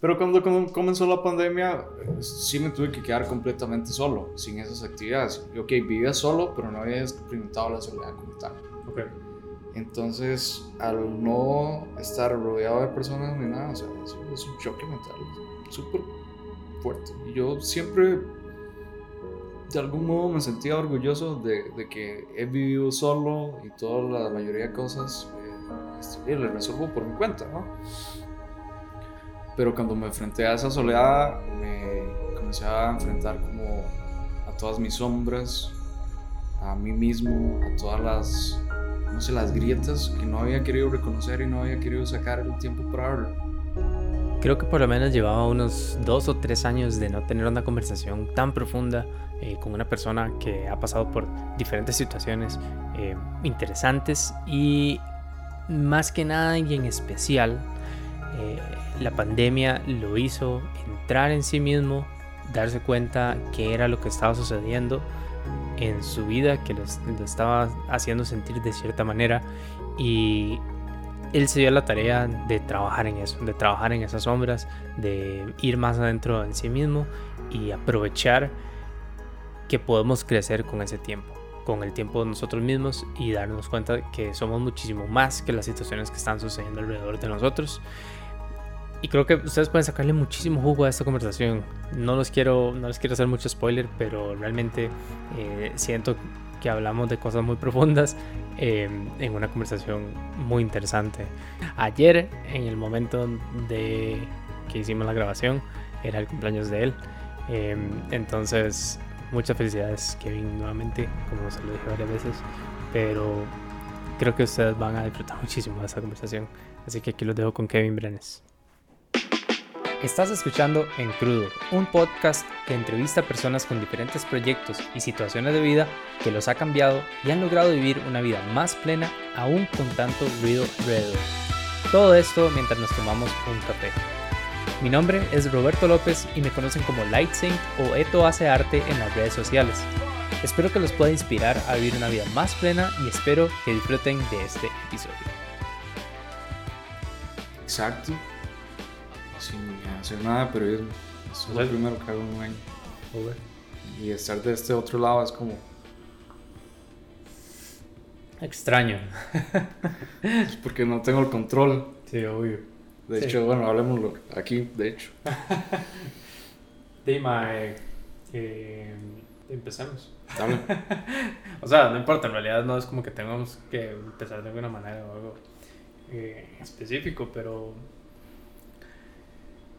Pero cuando comenzó la pandemia, sí me tuve que quedar completamente solo, sin esas actividades. Y, ok, vivía solo, pero no había experimentado la soledad como tal. Okay. Entonces, al no estar rodeado de personas ni nada, o sea, es, un choque mental súper fuerte. Y yo siempre, de algún modo, me sentía orgulloso de, de que he vivido solo y toda la mayoría de cosas eh, este, le resuelvo por mi cuenta, ¿no? Pero cuando me enfrenté a esa soledad, me comencé a enfrentar como a todas mis sombras, a mí mismo, a todas las, no sé, las grietas que no había querido reconocer y no había querido sacar el tiempo para verlo. Creo que por lo menos llevaba unos dos o tres años de no tener una conversación tan profunda eh, con una persona que ha pasado por diferentes situaciones eh, interesantes y más que nada y en especial eh, la pandemia lo hizo entrar en sí mismo, darse cuenta que era lo que estaba sucediendo en su vida, que lo, estaba haciendo sentir de cierta manera y él se dio la tarea de trabajar en eso, de trabajar en esas sombras, de ir más adentro en sí mismo y aprovechar que podemos crecer con ese tiempo, con el tiempo de nosotros mismos y darnos cuenta que somos muchísimo más que las situaciones que están sucediendo alrededor de nosotros y creo que ustedes pueden sacarle muchísimo jugo a esta conversación. No los quiero, no les quiero hacer mucho spoiler, pero realmente eh, siento que hablamos de cosas muy profundas em, en una conversación muy interesante. Ayer, en el momento de que hicimos la grabación, era el cumpleaños de él. Em, entonces, muchas felicidades, Kevin, nuevamente, como se lo dije varias veces. Pero creo que ustedes van a disfrutar muchísimo de esta conversación. Así que aquí los dejo con Kevin Brenes. Estás escuchando En Crudo, un podcast que entrevista a personas con diferentes proyectos y situaciones de vida que los ha cambiado y han logrado vivir una vida más plena aún con tanto ruido alrededor. Todo esto mientras nos tomamos un café. Mi nombre es Roberto López y me conocen como Light Saint o Eto Hace Arte en las redes sociales. Espero que los pueda inspirar a vivir una vida más plena y espero que disfruten de este episodio. Exacto sin hacer nada, pero es, es lo primero que hago en un año. Y estar de este otro lado es como... Extraño. es porque no tengo el control. Sí, obvio. De hecho, bueno, hablemoslo aquí, de hecho. Dima, eh, empecemos. o sea, no importa, en realidad no es como que tengamos que empezar de alguna manera o algo eh, específico, pero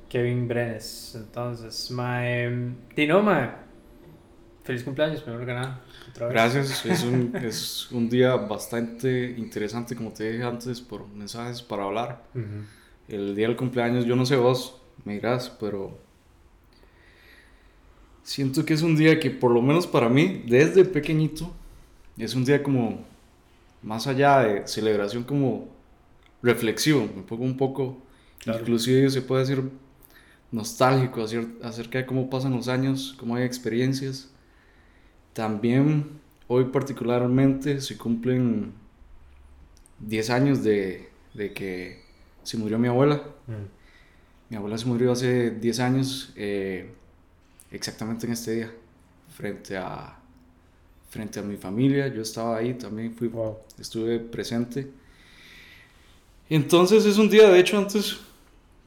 Kevin Brenes. Entonces, my, Tinoma, feliz cumpleaños, primero que nada. Gracias, es un, es un, día bastante interesante, como te dije antes, por mensajes para hablar. El día del cumpleaños, yo no sé vos, me dirás, pero siento que es un día que, por lo menos para mí, desde pequeñito, es un día como más allá de celebración, como reflexivo. Me pongo un poco, inclusive se puede decir nostálgico acerca de cómo pasan los años, cómo hay experiencias. También hoy particularmente se cumplen 10 años de, de que se murió mi abuela. Mm. Mi abuela se murió hace 10 años, eh, exactamente en este día, frente a, frente a mi familia. Yo estaba ahí, también fui, estuve presente. Entonces es un día, de hecho antes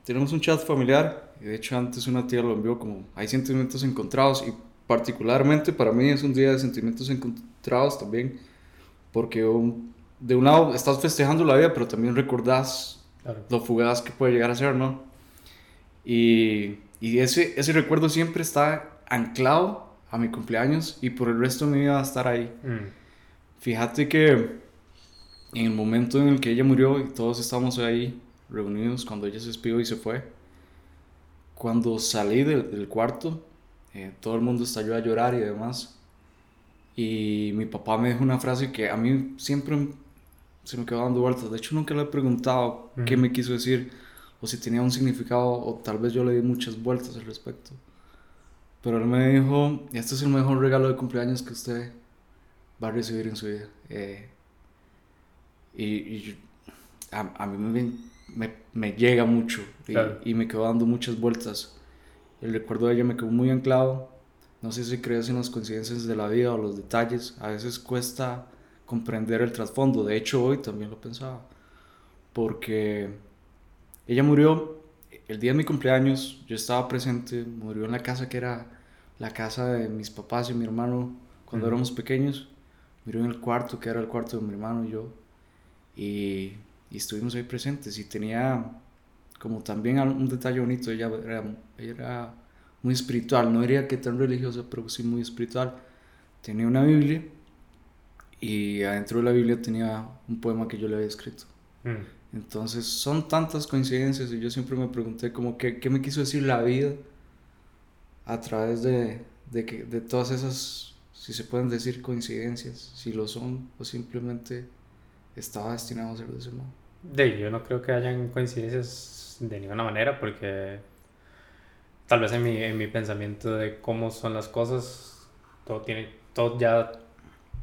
tenemos un chat familiar de hecho, antes una tía lo envió como, hay sentimientos encontrados y particularmente para mí es un día de sentimientos encontrados también, porque de un lado estás festejando la vida, pero también recordás lo fugaz que puede llegar a ser, ¿no? Y, y, ese, ese recuerdo siempre está anclado a mi cumpleaños y por el resto de mi vida va a estar ahí. Mm. Fíjate que en el momento en el que ella murió y todos estábamos ahí reunidos cuando ella se despidió y se fue, cuando salí del, cuarto, eh, todo el mundo estalló a llorar y demás. Y mi papá me dijo una frase que a mí siempre se me quedó dando vueltas. De hecho, nunca le he preguntado qué me quiso decir o si tenía un significado o tal vez yo le di muchas vueltas al respecto. Pero él me dijo, este es el mejor regalo de cumpleaños que usted va a recibir en su vida. Eh, y, a, a, mí me me, me llega mucho y, y, me quedo dando muchas vueltas. El recuerdo de ella me quedó muy anclado. No sé si crees en las coincidencias de la vida o los detalles. A veces cuesta comprender el trasfondo. De hecho, hoy también lo pensaba. Porque ella murió el día de mi cumpleaños. Yo estaba presente. Murió en la casa que era la casa de mis papás y mi hermano cuando éramos pequeños. Murió en el cuarto que era el cuarto de mi hermano y yo. Y y estuvimos ahí presentes y tenía como también un detalle bonito, ella era, era muy espiritual, no diría que tan religiosa, pero sí muy espiritual. Tenía una Biblia y adentro de la Biblia tenía un poema que yo le había escrito. Mm. Entonces son tantas coincidencias y yo siempre me pregunté como qué, qué me quiso decir la vida a través de, de, que, de todas esas, si se pueden decir coincidencias, si lo son o simplemente estaba destinado a ser de ese modo. De, yo no creo que hayan coincidencias de ninguna manera porque tal vez en mi, en mi pensamiento de cómo son las cosas, todo, tiene, todo ya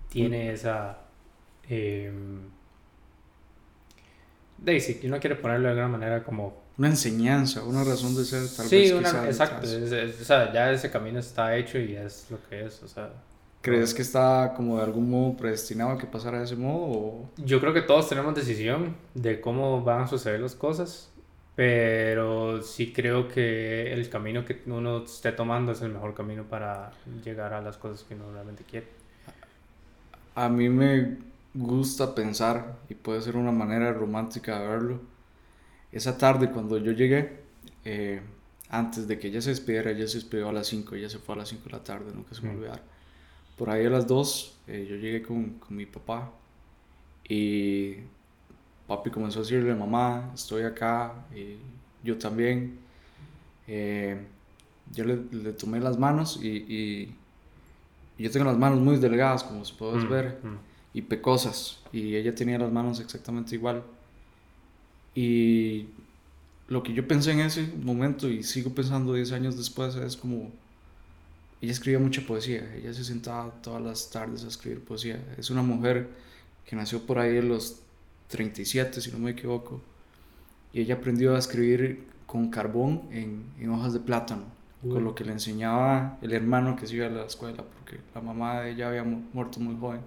tiene esa... Eh, de, si uno quiere ponerlo de alguna manera como... Una enseñanza, una razón de ser tal vez. Sí, exacto. o sea, ya ese camino está hecho y es lo que es. O sea, ¿Crees que está como de algún modo predestinado a que pasara de ese modo? Yo creo que todos tenemos decisión de cómo van a suceder las cosas, pero sí creo que el camino que uno esté tomando es el mejor camino para llegar a las cosas que uno realmente quiere. A mí me gusta pensar, y puede ser una manera romántica de verlo, esa tarde cuando yo llegué, eh, antes de que ella se despidiera, ella se despidió a las 5, ella se fue a las 5 de la tarde, nunca se me olvidar por ahí a las 2 eh, yo llegué con, con, mi papá y papi comenzó a decirle, mamá, estoy acá, y yo también. Eh, yo le, le, tomé las manos y, y, yo tengo las manos muy delgadas, como se puede mm, ver, mm. y pecosas, y ella tenía las manos exactamente igual. Y lo que yo pensé en ese momento y sigo pensando 10 años después es como ella escribía mucha poesía, ella se sentaba todas las tardes a escribir poesía. Es una mujer que nació por ahí en los 37, si no me equivoco, y ella aprendió a escribir con carbón en, en hojas de plátano, con lo que le enseñaba el hermano que se iba a la escuela, porque la mamá de ella había muerto muy joven.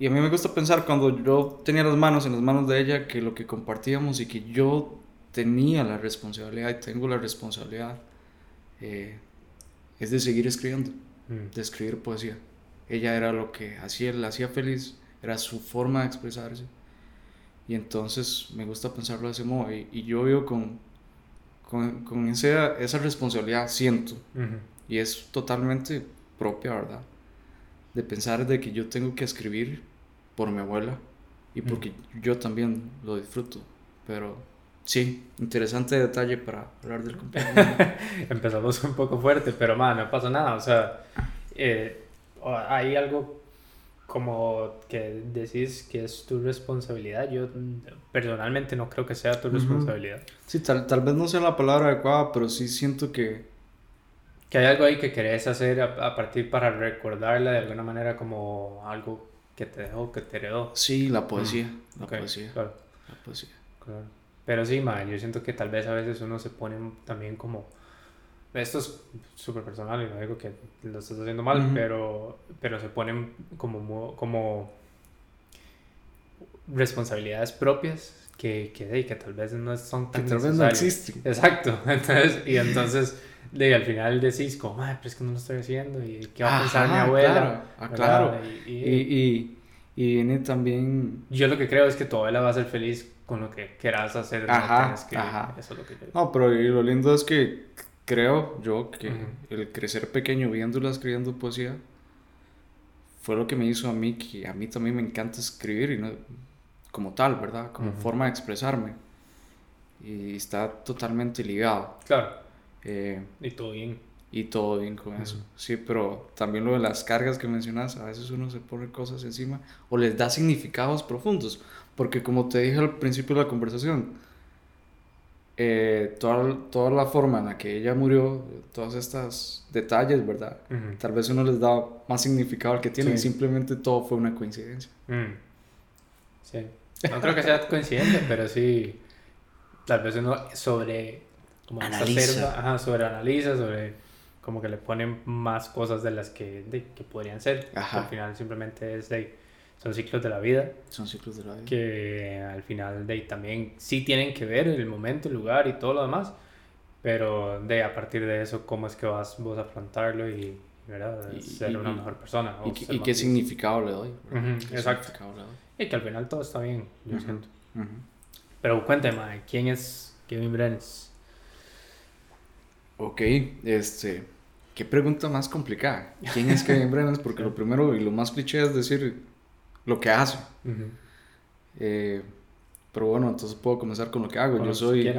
Y a mí me gusta pensar cuando yo tenía las manos en las manos de ella, que lo que compartíamos y que yo tenía la responsabilidad y tengo la responsabilidad eh, es de seguir escribiendo, mm. de escribir poesía. Ella era lo que hacía, la hacía feliz, era su forma de expresarse. Y entonces me gusta pensarlo de ese modo. Y, yo vivo con, con, con esa, esa, responsabilidad, siento. Y es totalmente propia, ¿verdad? De pensar de que yo tengo que escribir por mi abuela y porque yo también lo disfruto. Pero Sí, interesante detalle para hablar del cumpleaños. Empezamos un poco fuerte, pero más, no pasa nada. O sea, eh, hay algo como que decís que es tu responsabilidad. Yo personalmente no creo que sea tu responsabilidad. Sí, tal, tal vez no sea la palabra adecuada, pero sí siento que... Que hay algo ahí que querés hacer a, partir para recordarla de alguna manera como algo que te dejó, que te heredó. Sí, la poesía. La poesía. Claro. La poesía. Claro. Pero sí, man, yo siento que tal vez a veces uno se pone también como... Esto es súper personal y no digo que lo estás haciendo mal, pero, pero se ponen como, como responsabilidades propias que, que, que tal vez no son tan que tal vez no existen. Exacto. Entonces, y entonces de, al final decís como, ay, pero es que no lo estoy haciendo y qué va a pensar mi abuela. Claro, ah, claro. Y, y, y, viene también... Yo lo que creo es que tu abuela va a ser feliz con lo que quieras hacer. Ajá, no que, ajá. Eso es lo que yo... No, pero lo lindo es que creo yo que el crecer pequeño viéndola escribiendo poesía fue lo que me hizo a mí, que a mí también me encanta escribir y no, como tal, ¿verdad? Como forma de expresarme. Y está totalmente ligado. Claro. Eh, y todo bien. Y todo bien con eso. Sí, pero también lo de las cargas que mencionas, a veces uno se pone cosas encima o les da significados profundos. Porque como te dije al principio de la conversación, eh, toda, toda la forma en la que ella murió, todos estos detalles, ¿verdad? Tal vez uno les da más significado al que tiene y simplemente todo fue una coincidencia. Mm. Sí. No creo que sea coincidente, pero sí, tal vez uno sobre... Como analiza. ajá, sobre analiza, sobre como que le ponen más cosas de las que, que podrían ser. Al final simplemente es de, son ciclos de la vida. Son ciclos de la vida. Que al final de, también sí tienen que ver el momento, el lugar y todo lo demás. Pero de a partir de eso, ¿cómo es que vas vos a afrontarlo y, ¿verdad? ser una mejor persona? y, qué significado le doy. exacto. Y que al final todo está bien, yo siento. Pero cuénteme, ¿quién es Kevin Brenes? Ok, este Qué pregunta más complicada. ¿Quién es Kevin Brennan? Porque lo primero y lo más cliché es decir lo que hace. Eh, pero bueno, entonces puedo comenzar con lo que hago. Yo soy,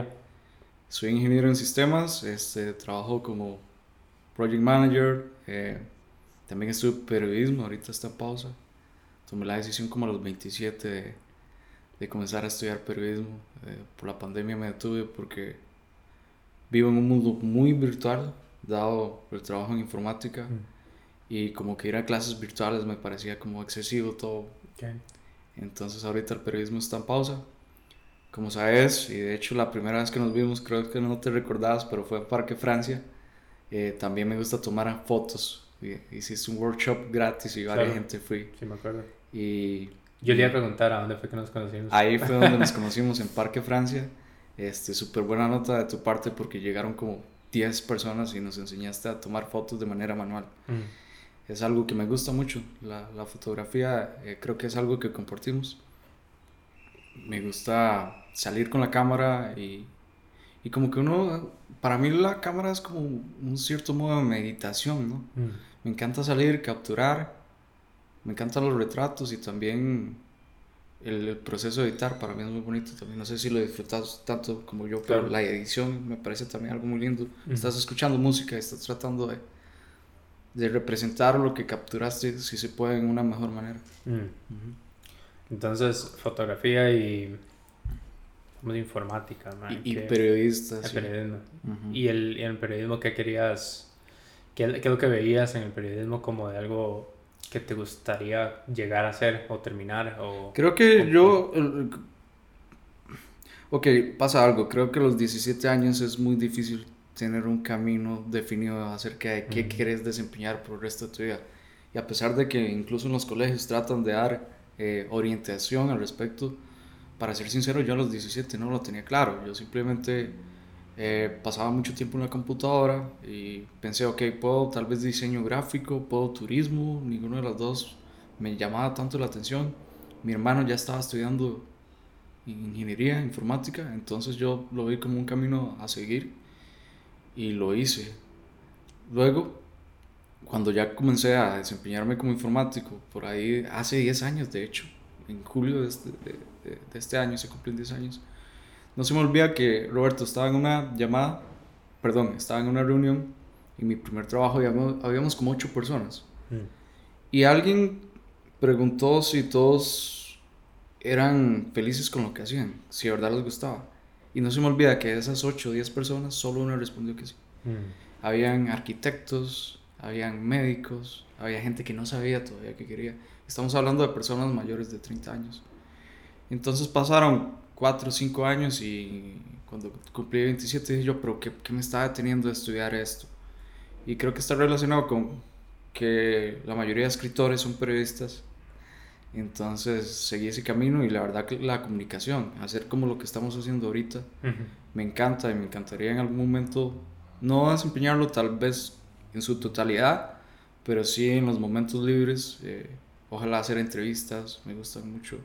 soy ingeniero en sistemas, este, trabajo como project manager, eh, también estudio periodismo, ahorita está en pausa. Tomé la decisión como a los 27 de, de comenzar a estudiar periodismo. Eh, por la pandemia me detuve porque vivo en un mundo muy virtual, dado el trabajo en informática mm. y como que ir a clases virtuales me parecía como excesivo todo. Entonces ahorita el periodismo está en pausa. Como sabes, y de hecho la primera vez que nos vimos, creo que no te recordabas, pero fue en Parque Francia. Eh, también me gusta tomar fotos. Hiciste un workshop gratis y varias gente fui. Sí, me acuerdo. Y, Yo le iba a preguntar a dónde fue que nos conocimos. Ahí fue donde nos conocimos, en Parque Francia. Este, súper buena nota de tu parte porque llegaron como 10 personas y nos enseñaste a tomar fotos de manera manual. Mm. Es algo que me gusta mucho. La, la fotografía eh, creo que es algo que compartimos. Me gusta salir con la cámara y, y, como que uno, para mí la cámara es como un cierto modo de meditación, ¿no? Mm. Me encanta salir, capturar, me encantan los retratos y también el, proceso de editar para mí es muy bonito también. No sé si lo disfrutas tanto como yo, pero la edición me parece también algo muy lindo. Estás escuchando música y estás tratando de, de representar lo que capturaste, si se puede, en una mejor manera. Entonces, fotografía y como de informática, Y, periodista. Y el, y el periodismo, ¿qué querías? ¿Qué, ¿Qué es lo que veías en el periodismo como de algo que te gustaría llegar a hacer o terminar? O, creo que yo... Ok, pasa algo. Creo que a los 17 años es muy difícil tener un camino definido acerca de qué quieres desempeñar por el resto de tu vida. Y a pesar de que incluso en los colegios tratan de dar eh, orientación al respecto, para ser sincero, yo a los 17 no lo tenía claro. Yo simplemente eh, pasaba mucho tiempo en la computadora y pensé, ok, puedo tal vez diseño gráfico, puedo turismo, ninguno de los dos me llamaba tanto la atención. Mi hermano ya estaba estudiando ingeniería informática, entonces yo lo vi como un camino a seguir y lo hice. Luego, cuando ya comencé a desempeñarme como informático, por ahí hace 10 años de hecho, en julio de este, de, de este año se cumplen 10 años, no se me olvida que Roberto estaba en una llamada, perdón, estaba en una reunión y mi primer trabajo habíamos, habíamos como ocho personas. Mm. Y alguien preguntó si todos eran felices con lo que hacían, si de verdad les gustaba. Y no se me olvida que de esas ocho o diez personas, solo una respondió que sí. Mm. Habían arquitectos, habían médicos, había gente que no sabía todavía qué quería. Estamos hablando de personas mayores de 30 años. Entonces pasaron cuatro o cinco años y cuando cumplí 27 dije yo, pero ¿qué, qué me estaba deteniendo de estudiar esto? Y creo que está relacionado con que la mayoría de escritores son periodistas. Entonces seguí ese camino y la verdad que la comunicación, hacer como lo que estamos haciendo ahorita, me encanta y me encantaría en algún momento no desempeñarlo tal vez en su totalidad, pero sí en los momentos libres, eh, ojalá hacer entrevistas, me gustan mucho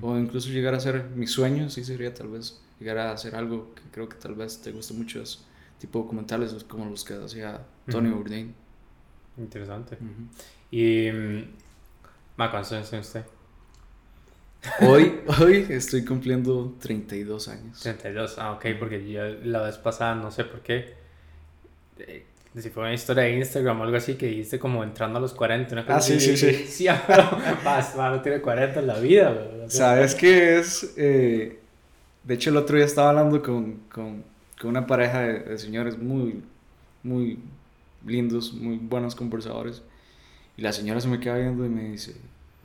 o incluso llegar a ser mi sueño, sí sería tal vez llegar a hacer algo que creo que tal vez te guste mucho, es tipo documentales como los que hacía Tony Bourdain. Interesante. Y, mm, ¿cuántos años tiene usted? Hoy, hoy estoy cumpliendo 32 años. 32, ah, ok, porque yo la vez pasada, no sé por qué, eh, si fue una historia de Instagram o algo así que dijiste como entrando a los 40. Una cosa ah, sí, sí, sí. Sí, pero no tiene 40 en la vida. ¿Sabes qué es? Eh, de hecho, el otro día estaba hablando con, con, con una pareja de, señores muy, muy lindos, muy buenos conversadores. Y la señora se me queda viendo y me dice,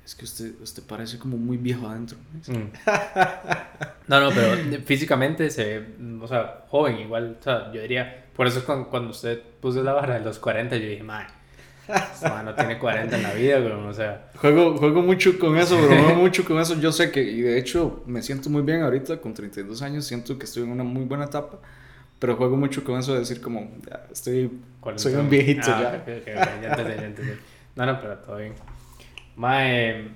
es que usted, usted parece como muy viejo adentro. Mm. No, no, pero físicamente se ve, o sea, joven igual. O sea, yo diría, por eso cuando, cuando usted puso la barra de los 40, yo dije, madre, no tiene 40 en la vida, pero, o sea. Juego, juego mucho con eso, bromeo mucho con eso. Yo sé que, y de hecho, me siento muy bien ahorita, con 32 años, siento que estoy en una muy buena etapa. Pero juego mucho con eso de decir, como, ya, estoy. Soy un viejito ah, ya. ya No, no, pero todo bien. Mae,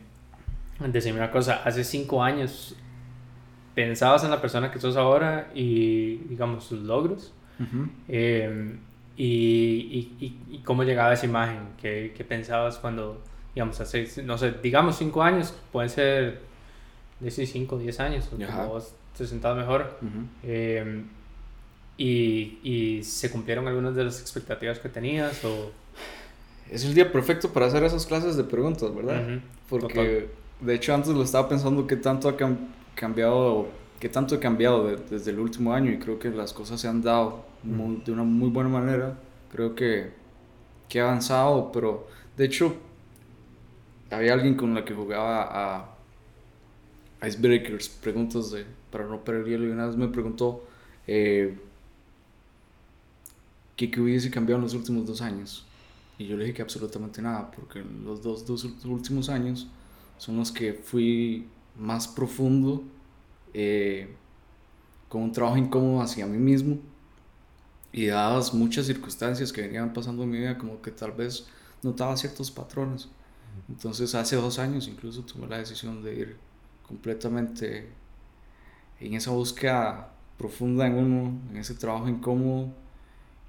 decime una cosa, hace cinco años pensabas en la persona que sos ahora y, digamos, sus logros. Em, y, y, y, cómo llegaba esa imagen, ¿Qué, ¿Qué, pensabas cuando, digamos, hace, no sé, digamos cinco años, pueden ser, decir cinco, diez años, o vos te sentabas mejor. Em, y, y, se cumplieron algunas de las expectativas que tenías o es el día perfecto para hacer esas clases de preguntas, ¿verdad? Porque de hecho antes lo estaba pensando qué tanto ha cambiado, qué tanto he cambiado desde el último año y creo que las cosas se han dado de una muy buena manera. Creo que, que he avanzado, pero de hecho había alguien con la que jugaba a Icebreakers, preguntas de, para romper el hielo y una vez me preguntó eh, qué hubiese cambiado en los últimos dos años. Y yo le dije que absolutamente nada, porque los dos, dos últimos años son los que fui más profundo, eh, con un trabajo incómodo hacia mí mismo y dadas muchas circunstancias que venían pasando en mi vida, como que tal vez notaba ciertos patrones. Entonces hace dos años incluso tomé la decisión de ir completamente en esa búsqueda profunda en uno, en ese trabajo incómodo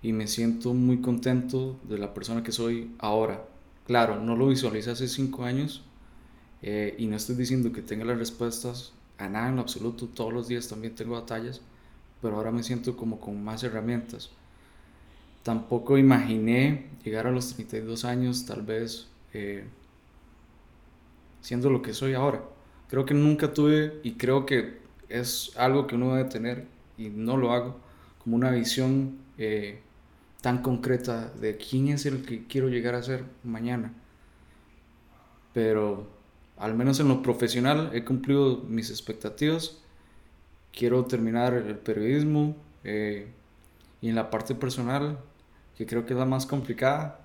y me siento muy contento de la persona que soy ahora. Claro, no lo visualicé hace cinco años eh, y no estoy diciendo que tenga las respuestas a nada en lo absoluto, todos los días también tengo batallas, pero ahora me siento como con más herramientas. Tampoco imaginé llegar a los 32 años tal vez eh, siendo lo que soy ahora. Creo que nunca tuve y creo que es algo que uno debe tener y no lo hago como una visión eh, tan concreta de quién es el que quiero llegar a ser mañana. Pero al menos en lo profesional he cumplido mis expectativas. Quiero terminar el periodismo eh, y en la parte personal, que creo que es la más complicada,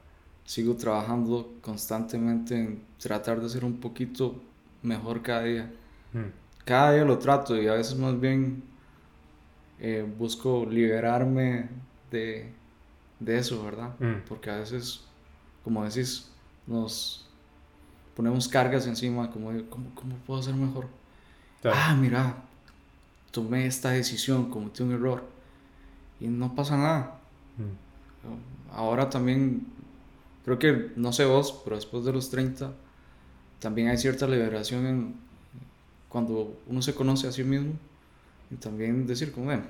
sigo trabajando constantemente en tratar de ser un poquito mejor cada día. Hmm. Cada día lo trato y a veces más bien eh, busco liberarme de, de eso, ¿verdad? Mm. Porque a veces, como decís, nos ponemos cargas encima, como, ¿cómo, cómo puedo ser mejor? Ah, mira, tomé esta decisión, cometí un error y no pasa nada. Mm. Ahora también, creo que, no sé vos, pero después de los 30, también hay cierta liberación en, cuando uno se conoce a sí mismo y también decir como, no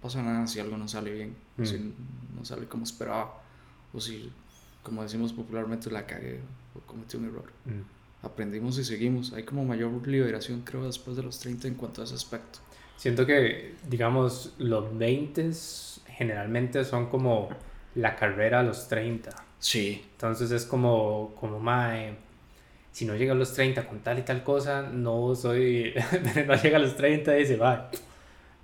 pasa nada si algo no sale bien, mm. si no sale como esperaba, o si, como decimos popularmente, la cagué o cometí un error. Mm. Aprendimos y seguimos. Hay como mayor liberación, creo, después de los 30 en cuanto a ese aspecto. Siento que, digamos, los 20 generalmente son como la carrera a los 30. Sí. Entonces es como, como, mae, si no llega a los 30 con tal y tal cosa, no soy, no llega a los 30 y dice, va,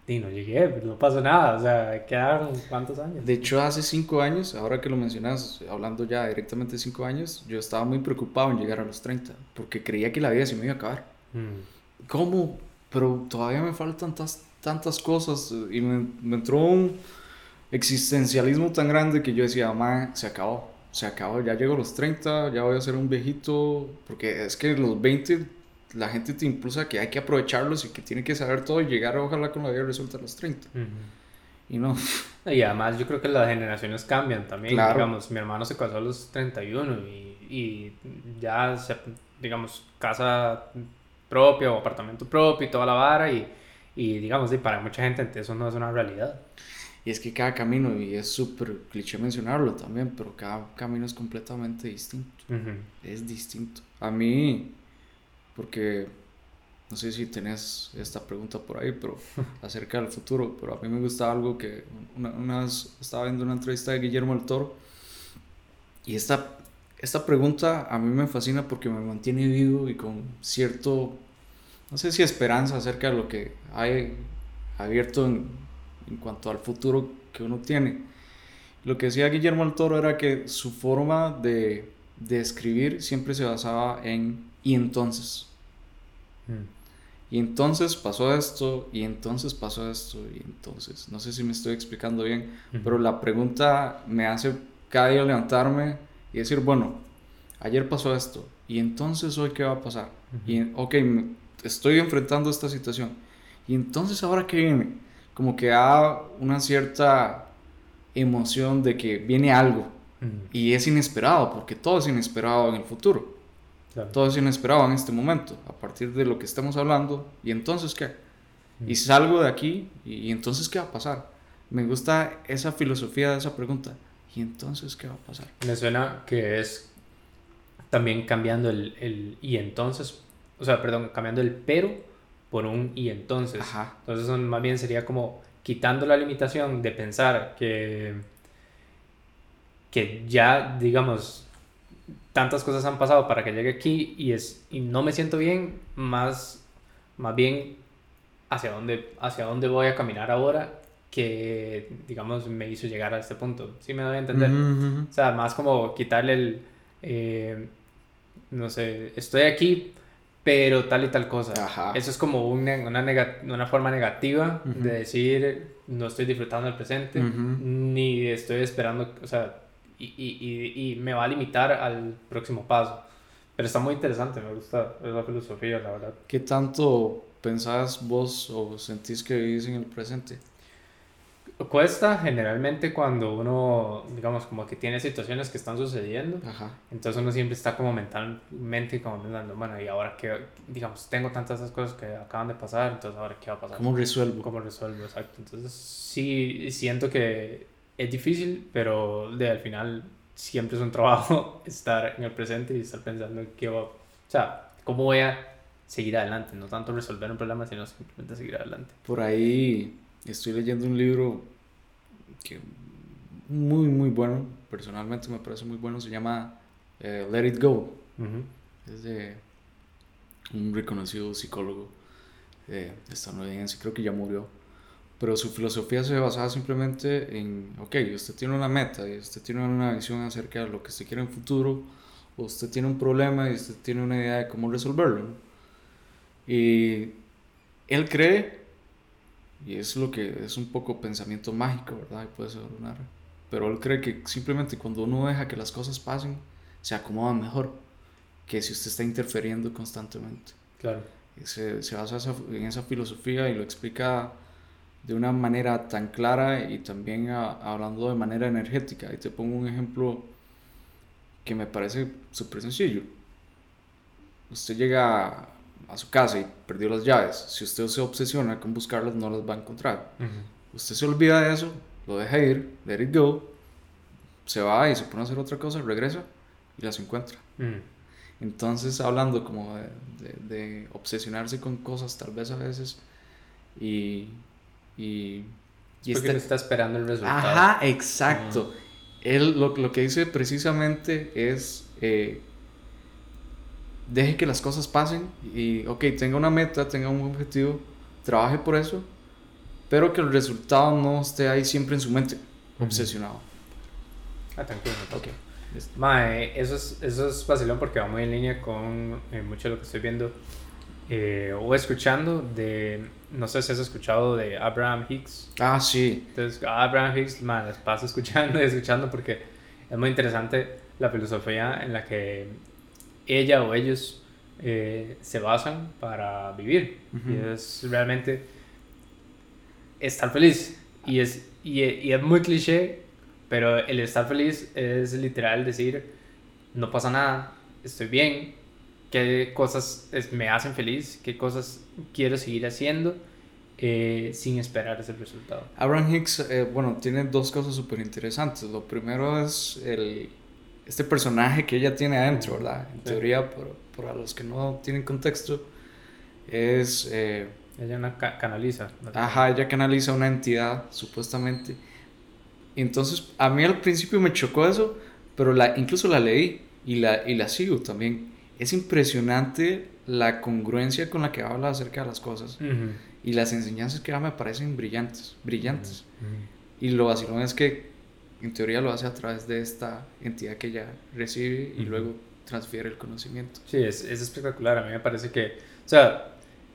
y no llegué, pues, no pasó nada, o sea, quedaron cuántos años. De hecho, hace cinco años, ahora que lo mencionas, hablando ya directamente de cinco años, yo estaba muy preocupado en llegar a los 30, porque creía que la vida se me iba a acabar. Mm. ¿Cómo? Pero todavía me faltan tantas, tantas cosas y me, me, entró un existencialismo tan grande que yo decía, mamá, se acabó, se acabó, ya llego a los 30, ya voy a ser un viejito, porque es que los 20 la gente te impulsa que hay que aprovecharlos y que tiene que saber todo y llegar ojalá con la vida resuelta a los 30. Y no. Y además yo creo que las generaciones cambian también. Digamos, mi hermano se casó a los 31 y, y ya, se, digamos, casa propia o apartamento propio y toda la vara y, y digamos, y para mucha gente eso no es una realidad. Y es que cada camino, y es súper cliché mencionarlo también, pero cada camino es completamente distinto. Es distinto. A mí, porque no sé si tenés esta pregunta por ahí, pero acerca del futuro, pero a mí me gusta algo que una, vez estaba viendo una entrevista de Guillermo el Toro y esta esta pregunta a mí me fascina porque me mantiene vivo y con cierto, no sé si esperanza acerca de lo que hay abierto en, en cuanto al futuro que uno tiene. Lo que decía Guillermo del Toro era que su forma de, de escribir siempre se basaba en y entonces. Mm. Y entonces pasó esto, y entonces pasó esto, y entonces, no sé si me estoy explicando bien, pero la pregunta me hace cada día levantarme y decir, bueno, ayer pasó esto, y entonces hoy qué va a pasar. Y, ok, estoy enfrentando esta situación, y entonces ahora qué viene, como que da una cierta emoción de que viene algo, y es inesperado, porque todo es inesperado en el futuro. Todo es inesperado en este momento, a partir de lo que estamos hablando. ¿Y entonces qué? Y salgo de aquí, y, entonces qué va a pasar? Me gusta esa filosofía de esa pregunta. ¿Y entonces qué va a pasar? Me suena que es también cambiando el, el y entonces, o sea, perdón, cambiando el pero por un y entonces. Ajá. Entonces más bien sería como quitando la limitación de pensar que, que ya, digamos, tantas cosas han pasado para que llegue aquí y, es, y no me siento bien, más, más bien hacia dónde, hacia dónde voy a caminar ahora que, digamos, me hizo llegar a este punto. ¿Sí me doy a entender? O sea, más como quitarle el, eh, no sé, estoy aquí, pero tal y tal cosa. Eso es como una, una, una forma negativa de decir, no estoy disfrutando del presente, ni estoy esperando, o sea, y, y, y, me va a limitar al próximo paso. Pero está muy interesante, me gusta esa filosofía, la verdad. ¿Qué tanto pensás vos o sentís que vivís en el presente? Cuesta generalmente cuando uno, digamos, como que tiene situaciones que están sucediendo. Ajá. Entonces uno siempre está como mentalmente como pensando, bueno, y ahora que, digamos, tengo tantas esas cosas que acaban de pasar, entonces ahora qué va a pasar. ¿Cómo resuelvo? ¿Cómo resuelvo? Exacto. Entonces sí siento que es difícil, pero de al final siempre es un trabajo estar en el presente y estar pensando qué va, o sea, cómo voy a seguir adelante, no tanto resolver un problema, sino simplemente seguir adelante. Por ahí estoy leyendo un libro que muy muy bueno, personalmente me parece muy bueno, se llama eh, Let It Go. Es de un reconocido psicólogo eh, estadounidense, creo que ya murió pero su filosofía se basaba simplemente en, ok, usted tiene una meta y usted tiene una visión acerca de lo que usted quiere en el futuro, o usted tiene un problema y usted tiene una idea de cómo resolverlo. Y él cree, y es lo que es un poco pensamiento mágico, ¿verdad? Y puede sonar, pero él cree que simplemente cuando uno deja que las cosas pasen, se acomodan mejor que si usted está interfiriendo constantemente. Claro. se, se basa en esa filosofía y lo explica de una manera tan clara y también hablando de manera energética. Y te pongo un ejemplo que me parece súper sencillo. Usted llega a su casa y perdió las llaves. Si usted se obsesiona con buscarlas, no las va a encontrar. Usted se olvida de eso, lo deja ir, let it go, se va y se pone a hacer otra cosa, regresa y las encuentra. Entonces, hablando como de, de obsesionarse con cosas, tal vez a veces, y y, y Porque está... está esperando el resultado. Ajá, exacto. Él lo, lo, que dice precisamente es, eh, deje que las cosas pasen y, ok, tenga una meta, tenga un objetivo, trabaje por eso, pero que el resultado no esté ahí siempre en su mente, obsesionado. Ah, tranquilo. Ok. Mae, eso es, eso es vacilón porque va muy en línea con eh, mucho de lo que estoy viendo eh, o escuchando de, no sé si has escuchado de Abraham Hicks. Ah, sí. Entonces, Abraham Hicks, man, les paso escuchando y escuchando porque es muy interesante la filosofía en la que ella o ellos eh, se basan para vivir. Y es realmente estar feliz. Y es, y, y es muy cliché, pero el estar feliz es literal decir, no pasa nada, estoy bien, qué cosas me hacen feliz, qué cosas quiero seguir haciendo eh, sin esperar ese resultado. Abraham Hicks, eh, bueno, tiene dos cosas súper interesantes. Lo primero es el, este personaje que ella tiene adentro, ¿verdad? En teoría, por, para los que no tienen contexto, es... Eh, ella una canaliza. Ajá, ella canaliza una entidad, supuestamente. entonces, a mí al principio me chocó eso, pero la, incluso la leí y, la, y la sigo también. Es impresionante la congruencia con la que habla acerca de las cosas. Y las enseñanzas que da me parecen brillantes, brillantes. Y lo vacilón es que en teoría lo hace a través de esta entidad que ella recibe y luego transfiere el conocimiento. Sí, es, es, espectacular. A mí me parece que, o sea,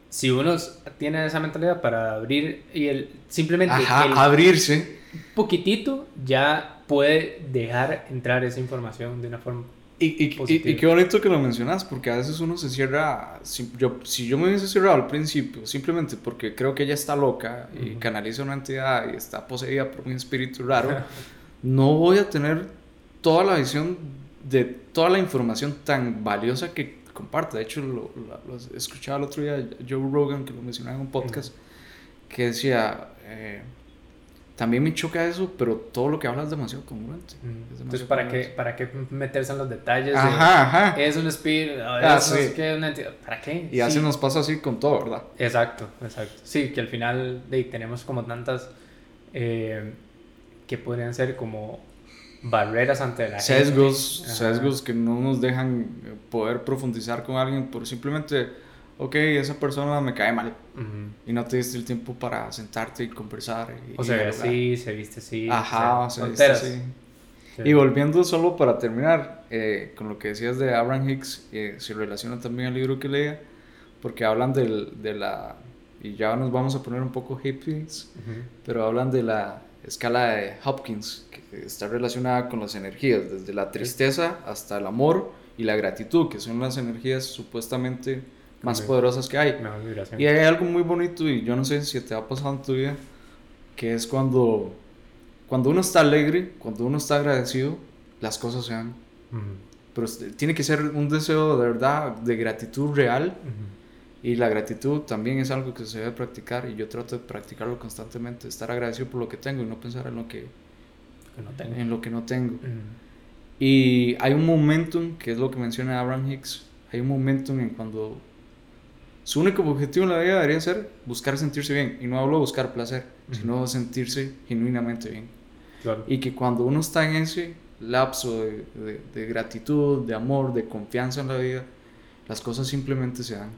si uno tiene esa mentalidad para abrir y el simplemente abrirse poquitito ya puede dejar entrar esa información de una forma y, y, y, qué bonito que lo mencionas, porque a veces uno se cierra. Si yo, si yo me hubiese cerrado al principio, simplemente porque creo que ella está loca y canaliza una entidad y está poseída por un espíritu raro, no voy a tener toda la visión de toda la información tan valiosa que comparte. De hecho, lo, lo, escuchaba el otro día Joe Rogan, que lo mencionaba en un podcast, que decía. Eh, también me choca eso, pero todo lo que habla es demasiado congruente. Entonces, ¿para qué, ¿para qué meterse en los detalles? Ajá, ajá. Es un espíritu, ah, es una entidad. ¿Para qué? Y así nos pasa así con todo, ¿verdad? Exacto, exacto. Sí, que al final de, tenemos como tantas eh, que podrían ser como barreras ante la sesgos, gente. Sesgos que no nos dejan poder profundizar con alguien por simplemente ok, esa persona me cae mal. Y no te diste el tiempo para sentarte y conversar. Y, o se ve así, se viste así. Ajá, o se viste así. Y volviendo solo para terminar, eh, con lo que decías de Abraham Hicks, eh, se relaciona también al libro que leía, porque hablan del, de la, y ya nos vamos a poner un poco hippies, pero hablan de la escala de Hopkins, que está relacionada con las energías, desde la tristeza hasta el amor y la gratitud, que son las energías supuestamente más poderosas que hay. Y hay algo muy bonito y yo no sé si te ha pasado en tu vida, que es cuando, cuando uno está alegre, cuando uno está agradecido, las cosas se dan. Pero tiene que ser un deseo de verdad, de gratitud real. Y la gratitud también es algo que se debe practicar y yo trato de practicarlo constantemente, estar agradecido por lo que tengo y no pensar en lo que, no tengo. En lo que no tengo. Y hay un momentum, que es lo que menciona Abraham Hicks, hay un momentum en cuando su único objetivo en la vida debería ser buscar sentirse bien. Y no hablo de buscar placer, sino sentirse genuinamente bien. Y que cuando uno está en ese lapso de, de, gratitud, de amor, de confianza en la vida, las cosas simplemente se dan.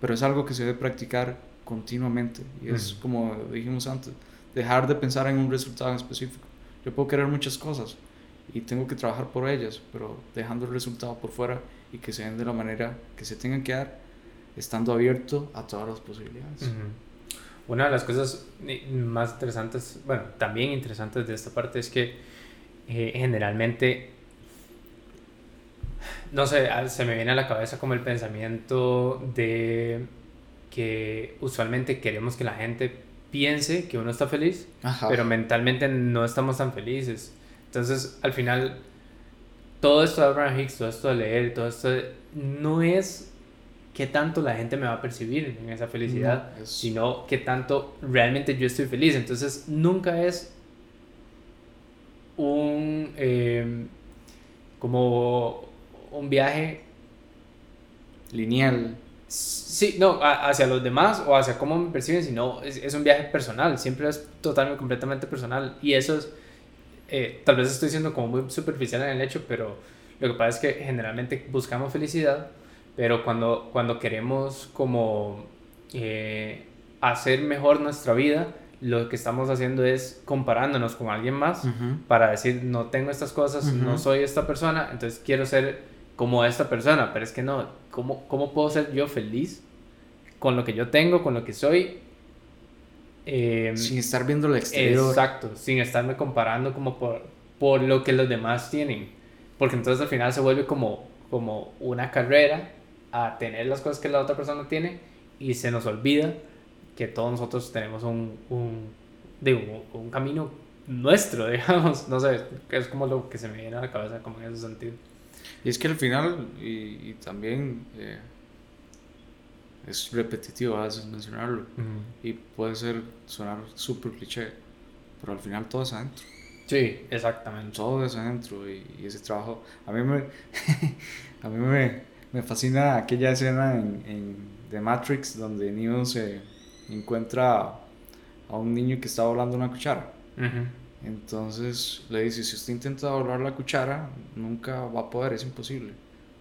Pero es algo que se debe practicar continuamente. Y es como dijimos antes, dejar de pensar en un resultado en específico. Yo puedo querer muchas cosas y tengo que trabajar por ellas, pero dejando el resultado por fuera y que se den de la manera que se tengan que dar estando abierto a todas las posibilidades. Una de las cosas más interesantes, bueno, también interesantes de esta parte es que eh, generalmente, no sé, se me viene a la cabeza como el pensamiento de que usualmente queremos que la gente piense que uno está feliz, pero mentalmente no estamos tan felices. Entonces, al final, todo esto de Abraham Hicks, todo esto de leer, todo esto no es qué tanto la gente me va a percibir en esa felicidad, sino qué tanto realmente yo estoy feliz. Entonces nunca es un em, como un viaje lineal. Sí, no, hacia los demás o hacia cómo me perciben, sino es, es un viaje personal, siempre es totalmente, completamente personal. Y eso es, eh, tal vez estoy siendo como muy superficial en el hecho, pero lo que pasa es que generalmente buscamos felicidad pero cuando, cuando queremos como eh, hacer mejor nuestra vida, lo que estamos haciendo es comparándonos con alguien más para decir, no tengo estas cosas, no soy esta persona, entonces quiero ser como esta persona, pero es que no, ¿cómo, ¿cómo puedo ser yo feliz con lo que yo tengo, con lo que soy? Em, sin estar viendo el exterior. Exacto, sin estarme comparando como por, por lo que los demás tienen. Porque entonces al final se vuelve como, como una carrera a tener las cosas que la otra persona tiene y se nos olvida que todos nosotros tenemos un, un, digo, un camino nuestro, digamos, no sé, es como lo que se me viene a la cabeza como en ese sentido. Y es que al final, y, también eh, es repetitivo a veces mencionarlo, y puede ser sonar súper cliché, pero al final todo es adentro. Sí, exactamente. Todo es adentro y, y ese trabajo, a mí me, a mí me, me fascina aquella escena en, en The Matrix donde Neo se encuentra a un niño que está volando una cuchara. Entonces le dice, si usted intenta doblar la cuchara, nunca va a poder, es imposible.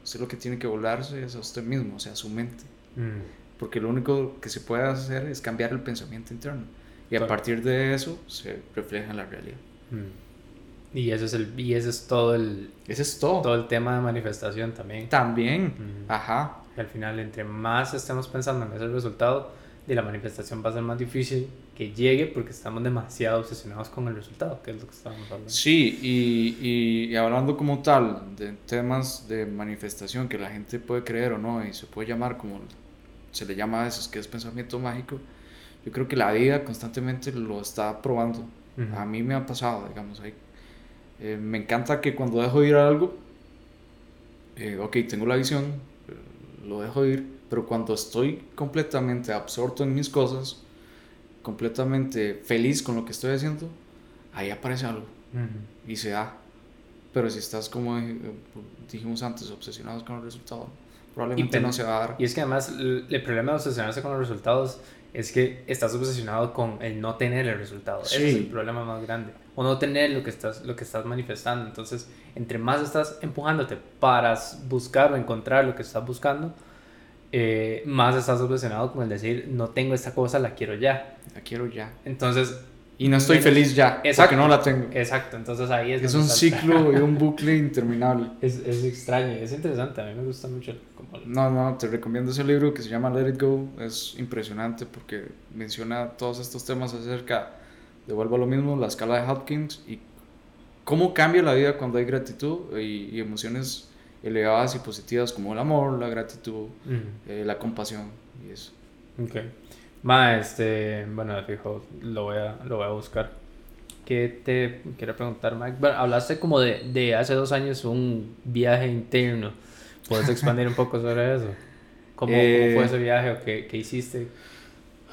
Usted lo que tiene que volarse es a usted mismo, o sea, a su mente. Mm. Porque lo único que se puede hacer es cambiar el pensamiento interno. Y a partir de eso se refleja en la realidad. Mm. Y eso es el y ese es todo el ese es todo todo el tema de manifestación también. También. Mm. Ajá. Y al final entre más estemos pensando en ese resultado, de la manifestación va a ser más difícil que llegue porque estamos demasiado obsesionados con el resultado, que es lo que estábamos hablando. Sí, y, y, hablando como tal de temas de manifestación que la gente puede creer o no, y se puede llamar como se le llama a veces que es pensamiento mágico, yo creo que la vida constantemente lo está probando. A mí me ha pasado, digamos, ahí. Eh, me encanta que cuando dejo ir algo, eh, ok, tengo la visión, lo dejo ir, pero cuando estoy completamente absorto en mis cosas, completamente feliz con lo que estoy haciendo, ahí aparece algo y se da. Pero si estás, como dijimos antes, obsesionados con el resultado, probablemente no se va a dar. Y es que además el problema de obsesionarse con los resultados es que estás obsesionado con el no tener el resultado. Ese es el problema más grande. O no tener lo que estás, lo que estás manifestando. Entonces, entre más estás empujándote para buscar o encontrar lo que estás buscando, eh, más estás obsesionado con el decir, no tengo esta cosa, la quiero ya. La quiero ya. Entonces... Y no estoy feliz ya, exacto, porque no la tengo. Exacto, entonces ahí es... Es un ciclo y un bucle interminable. Es, es, extraño, es interesante, a mí me gusta mucho. No, no, te recomiendo ese libro que se llama Let It Go, es impresionante porque menciona todos estos temas acerca, de vuelvo a lo mismo, la escala de Hopkins y cómo cambia la vida cuando hay gratitud y, y emociones elevadas y positivas como el amor, la gratitud, eh, la compasión y eso. Ok. Ma, este, bueno, fijo, lo voy a, lo voy a buscar. ¿Qué te quiero preguntar, Mike? Bueno, hablaste como de, de hace dos años un viaje interno. ¿Puedes expandir un poco sobre eso? ¿Cómo, fue eh, ese viaje o qué, qué, hiciste?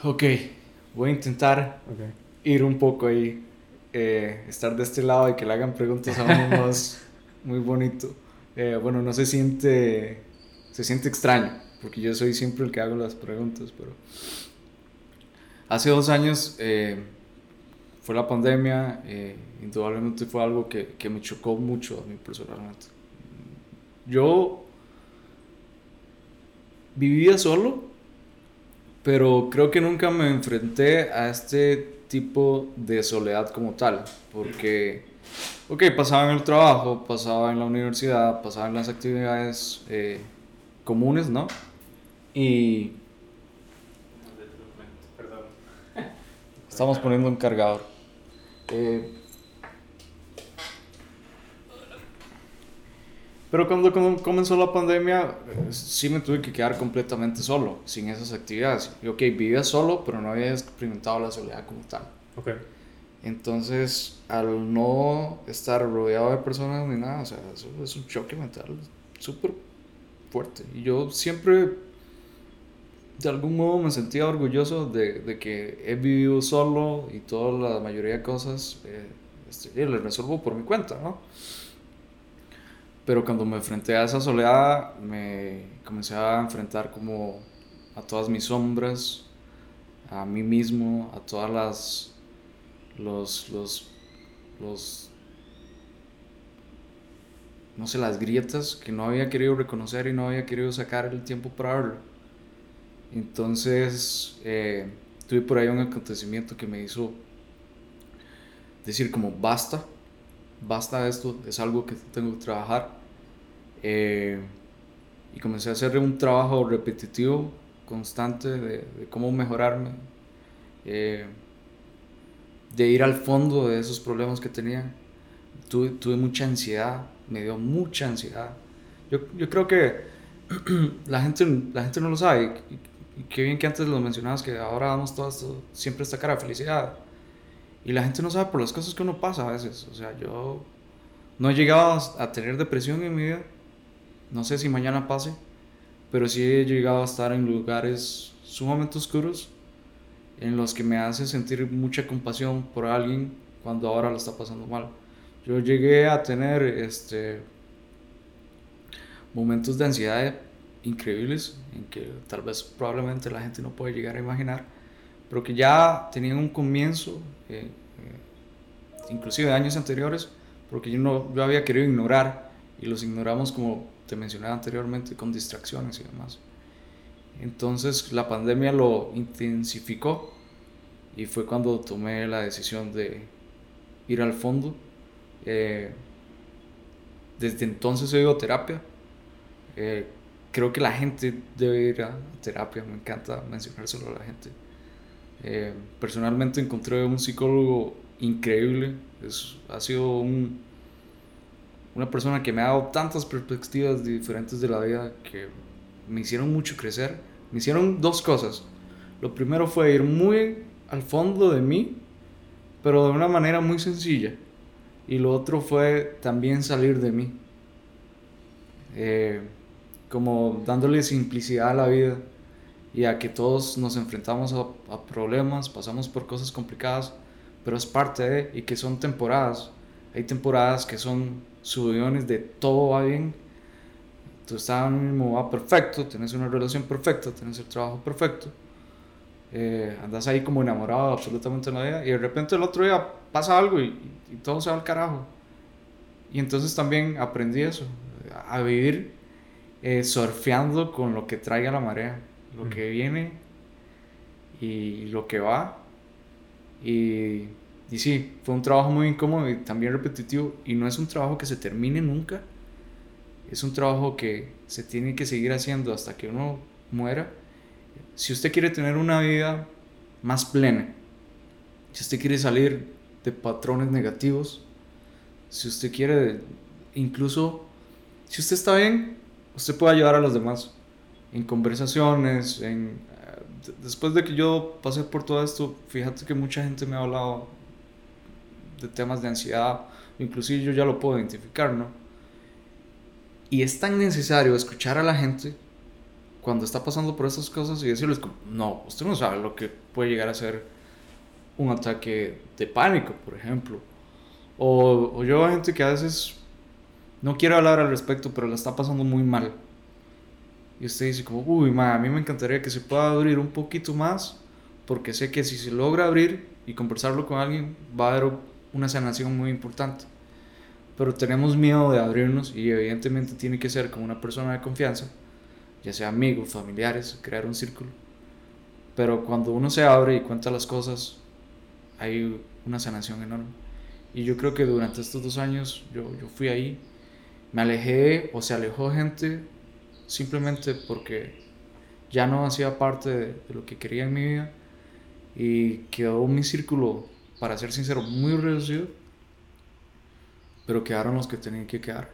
Ok, voy a intentar ir un poco ahí, eh, estar de este lado y que le hagan preguntas a uno más muy bonito. Eh, bueno, no se siente, se siente extraño, porque yo soy siempre el que hago las preguntas, pero hace dos años eh, fue la pandemia, indudablemente fue algo que, que, me chocó mucho a mí personalmente. Yo vivía solo, pero creo que nunca me enfrenté a este tipo de soledad como tal, porque Ok, pasaba en el trabajo, pasaba en la universidad, pasaba en las actividades eh, comunes, ¿no? Y... Estamos poniendo un cargador. Eh, pero cuando, comenzó la pandemia, eh, sí me tuve que quedar completamente solo, sin esas actividades. Y ok, vivía solo, pero no había experimentado la soledad como tal. Okay. Entonces, al no estar rodeado de personas ni nada, o sea, eso es un choque mental súper fuerte. Y yo siempre, de algún modo, me sentía orgulloso de, de que he vivido solo y toda la mayoría de cosas eh, este, le resuelvo por mi cuenta, ¿no? Pero cuando me enfrenté a esa soledad, me comencé a enfrentar como a todas mis sombras, a mí mismo, a todas las los, los, los, no sé, las grietas que no había querido reconocer y no había querido sacar el tiempo para verlo. Entonces, eh, tuve por ahí un acontecimiento que me hizo decir como, basta, basta esto, es algo que tengo que trabajar. Eh, y comencé a hacer un trabajo repetitivo, constante, de, cómo mejorarme. Eh, de ir al fondo de esos problemas que tenía. Tuve, mucha ansiedad, me dio mucha ansiedad. Yo, yo creo que la gente, la gente no lo sabe. Qué bien que antes lo mencionabas, que ahora damos todo esto, siempre esta cara de felicidad. Y la gente no sabe por las cosas que uno pasa a veces. O sea, yo no he llegado a tener depresión en mi vida. No sé si mañana pase. Pero sí he llegado a estar en lugares sumamente oscuros en los que me hace sentir mucha compasión por alguien cuando ahora lo está pasando mal. Yo llegué a tener este, momentos de ansiedad increíbles en que tal vez probablemente la gente no puede llegar a imaginar, pero que ya tenían un comienzo eh, eh, inclusive de años anteriores, porque yo, no, yo había querido ignorar y los ignoramos como te mencionaba anteriormente, con distracciones y demás. Entonces la pandemia lo intensificó y fue cuando tomé la decisión de ir al fondo. Eh, desde entonces he ido a terapia. Creo que la gente debe ir a terapia, me encanta mencionárselo a la gente. Eh, personalmente encontré un psicólogo increíble, es, ha sido un, una persona que me ha dado tantas perspectivas diferentes de la vida que me hicieron mucho crecer. Me hicieron dos cosas. Lo primero fue ir muy al fondo de mí, pero de una manera muy sencilla. Y lo otro fue también salir de mí. Eh, como dándole simplicidad a la vida y a que todos nos enfrentamos a, a, problemas, pasamos por cosas complicadas, pero es parte de, y que son temporadas. Hay temporadas que son subidones de todo va bien, tú estás mismo va perfecto, tienes una relación perfecta, tienes el trabajo perfecto, eh, andas ahí como enamorado absolutamente en la vida y de repente el otro día pasa algo y, y todo se va al carajo. Y entonces también aprendí eso, a vivir eh, surfeando con lo que traiga la marea, lo que viene y lo que va. Y, y sí, fue un trabajo muy incómodo y también repetitivo. Y no es un trabajo que se termine nunca. Es un trabajo que se tiene que seguir haciendo hasta que uno muera. Si usted quiere tener una vida más plena, si usted quiere salir de patrones negativos, si usted quiere incluso, si usted está bien, usted puede ayudar a los demás en conversaciones, en después de que yo pasé por todo esto, fíjate que mucha gente me ha hablado de temas de ansiedad, inclusive yo ya lo puedo identificar, ¿no? Y es tan necesario escuchar a la gente cuando está pasando por estas cosas y decirles, no, usted no sabe lo que puede llegar a ser un ataque de pánico, por ejemplo. O, o yo veo gente que a veces no quiere hablar al respecto, pero la está pasando muy mal. Y usted dice como, uy, ma, a mí me encantaría que se pueda abrir un poquito más, porque sé que si se logra abrir y conversarlo con alguien, va a haber una sanación muy importante. Pero tenemos miedo de abrirnos y evidentemente tiene que ser con una persona de confianza, ya sea amigos, familiares, crear un círculo. Pero cuando uno se abre y cuenta las cosas, hay una sanación enorme. Y yo creo que durante estos dos años yo, yo fui ahí, me alejé o se alejó gente simplemente porque ya no hacía parte de, lo que quería en mi vida y quedó mi círculo, para ser sincero, muy reducido, pero quedaron los que tenían que quedar.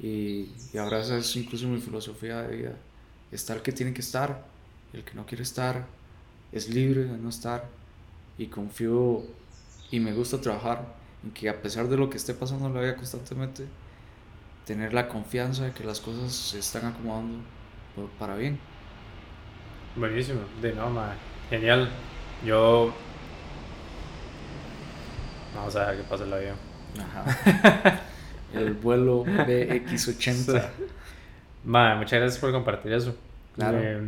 Y, y ahora esa es incluso mi filosofía de vida. Está el que tiene que estar, el que no quiere estar es libre de no estar y confío y me gusta trabajar en que a pesar de lo que esté pasando en la vida constantemente, tener la confianza de que las cosas se están acomodando para bien. Buenísimo, de no, genial. Yo. Vamos a ver qué pasa el avión. Ajá. el vuelo BX80. Ma, muchas gracias por compartir eso. Claro. Eh,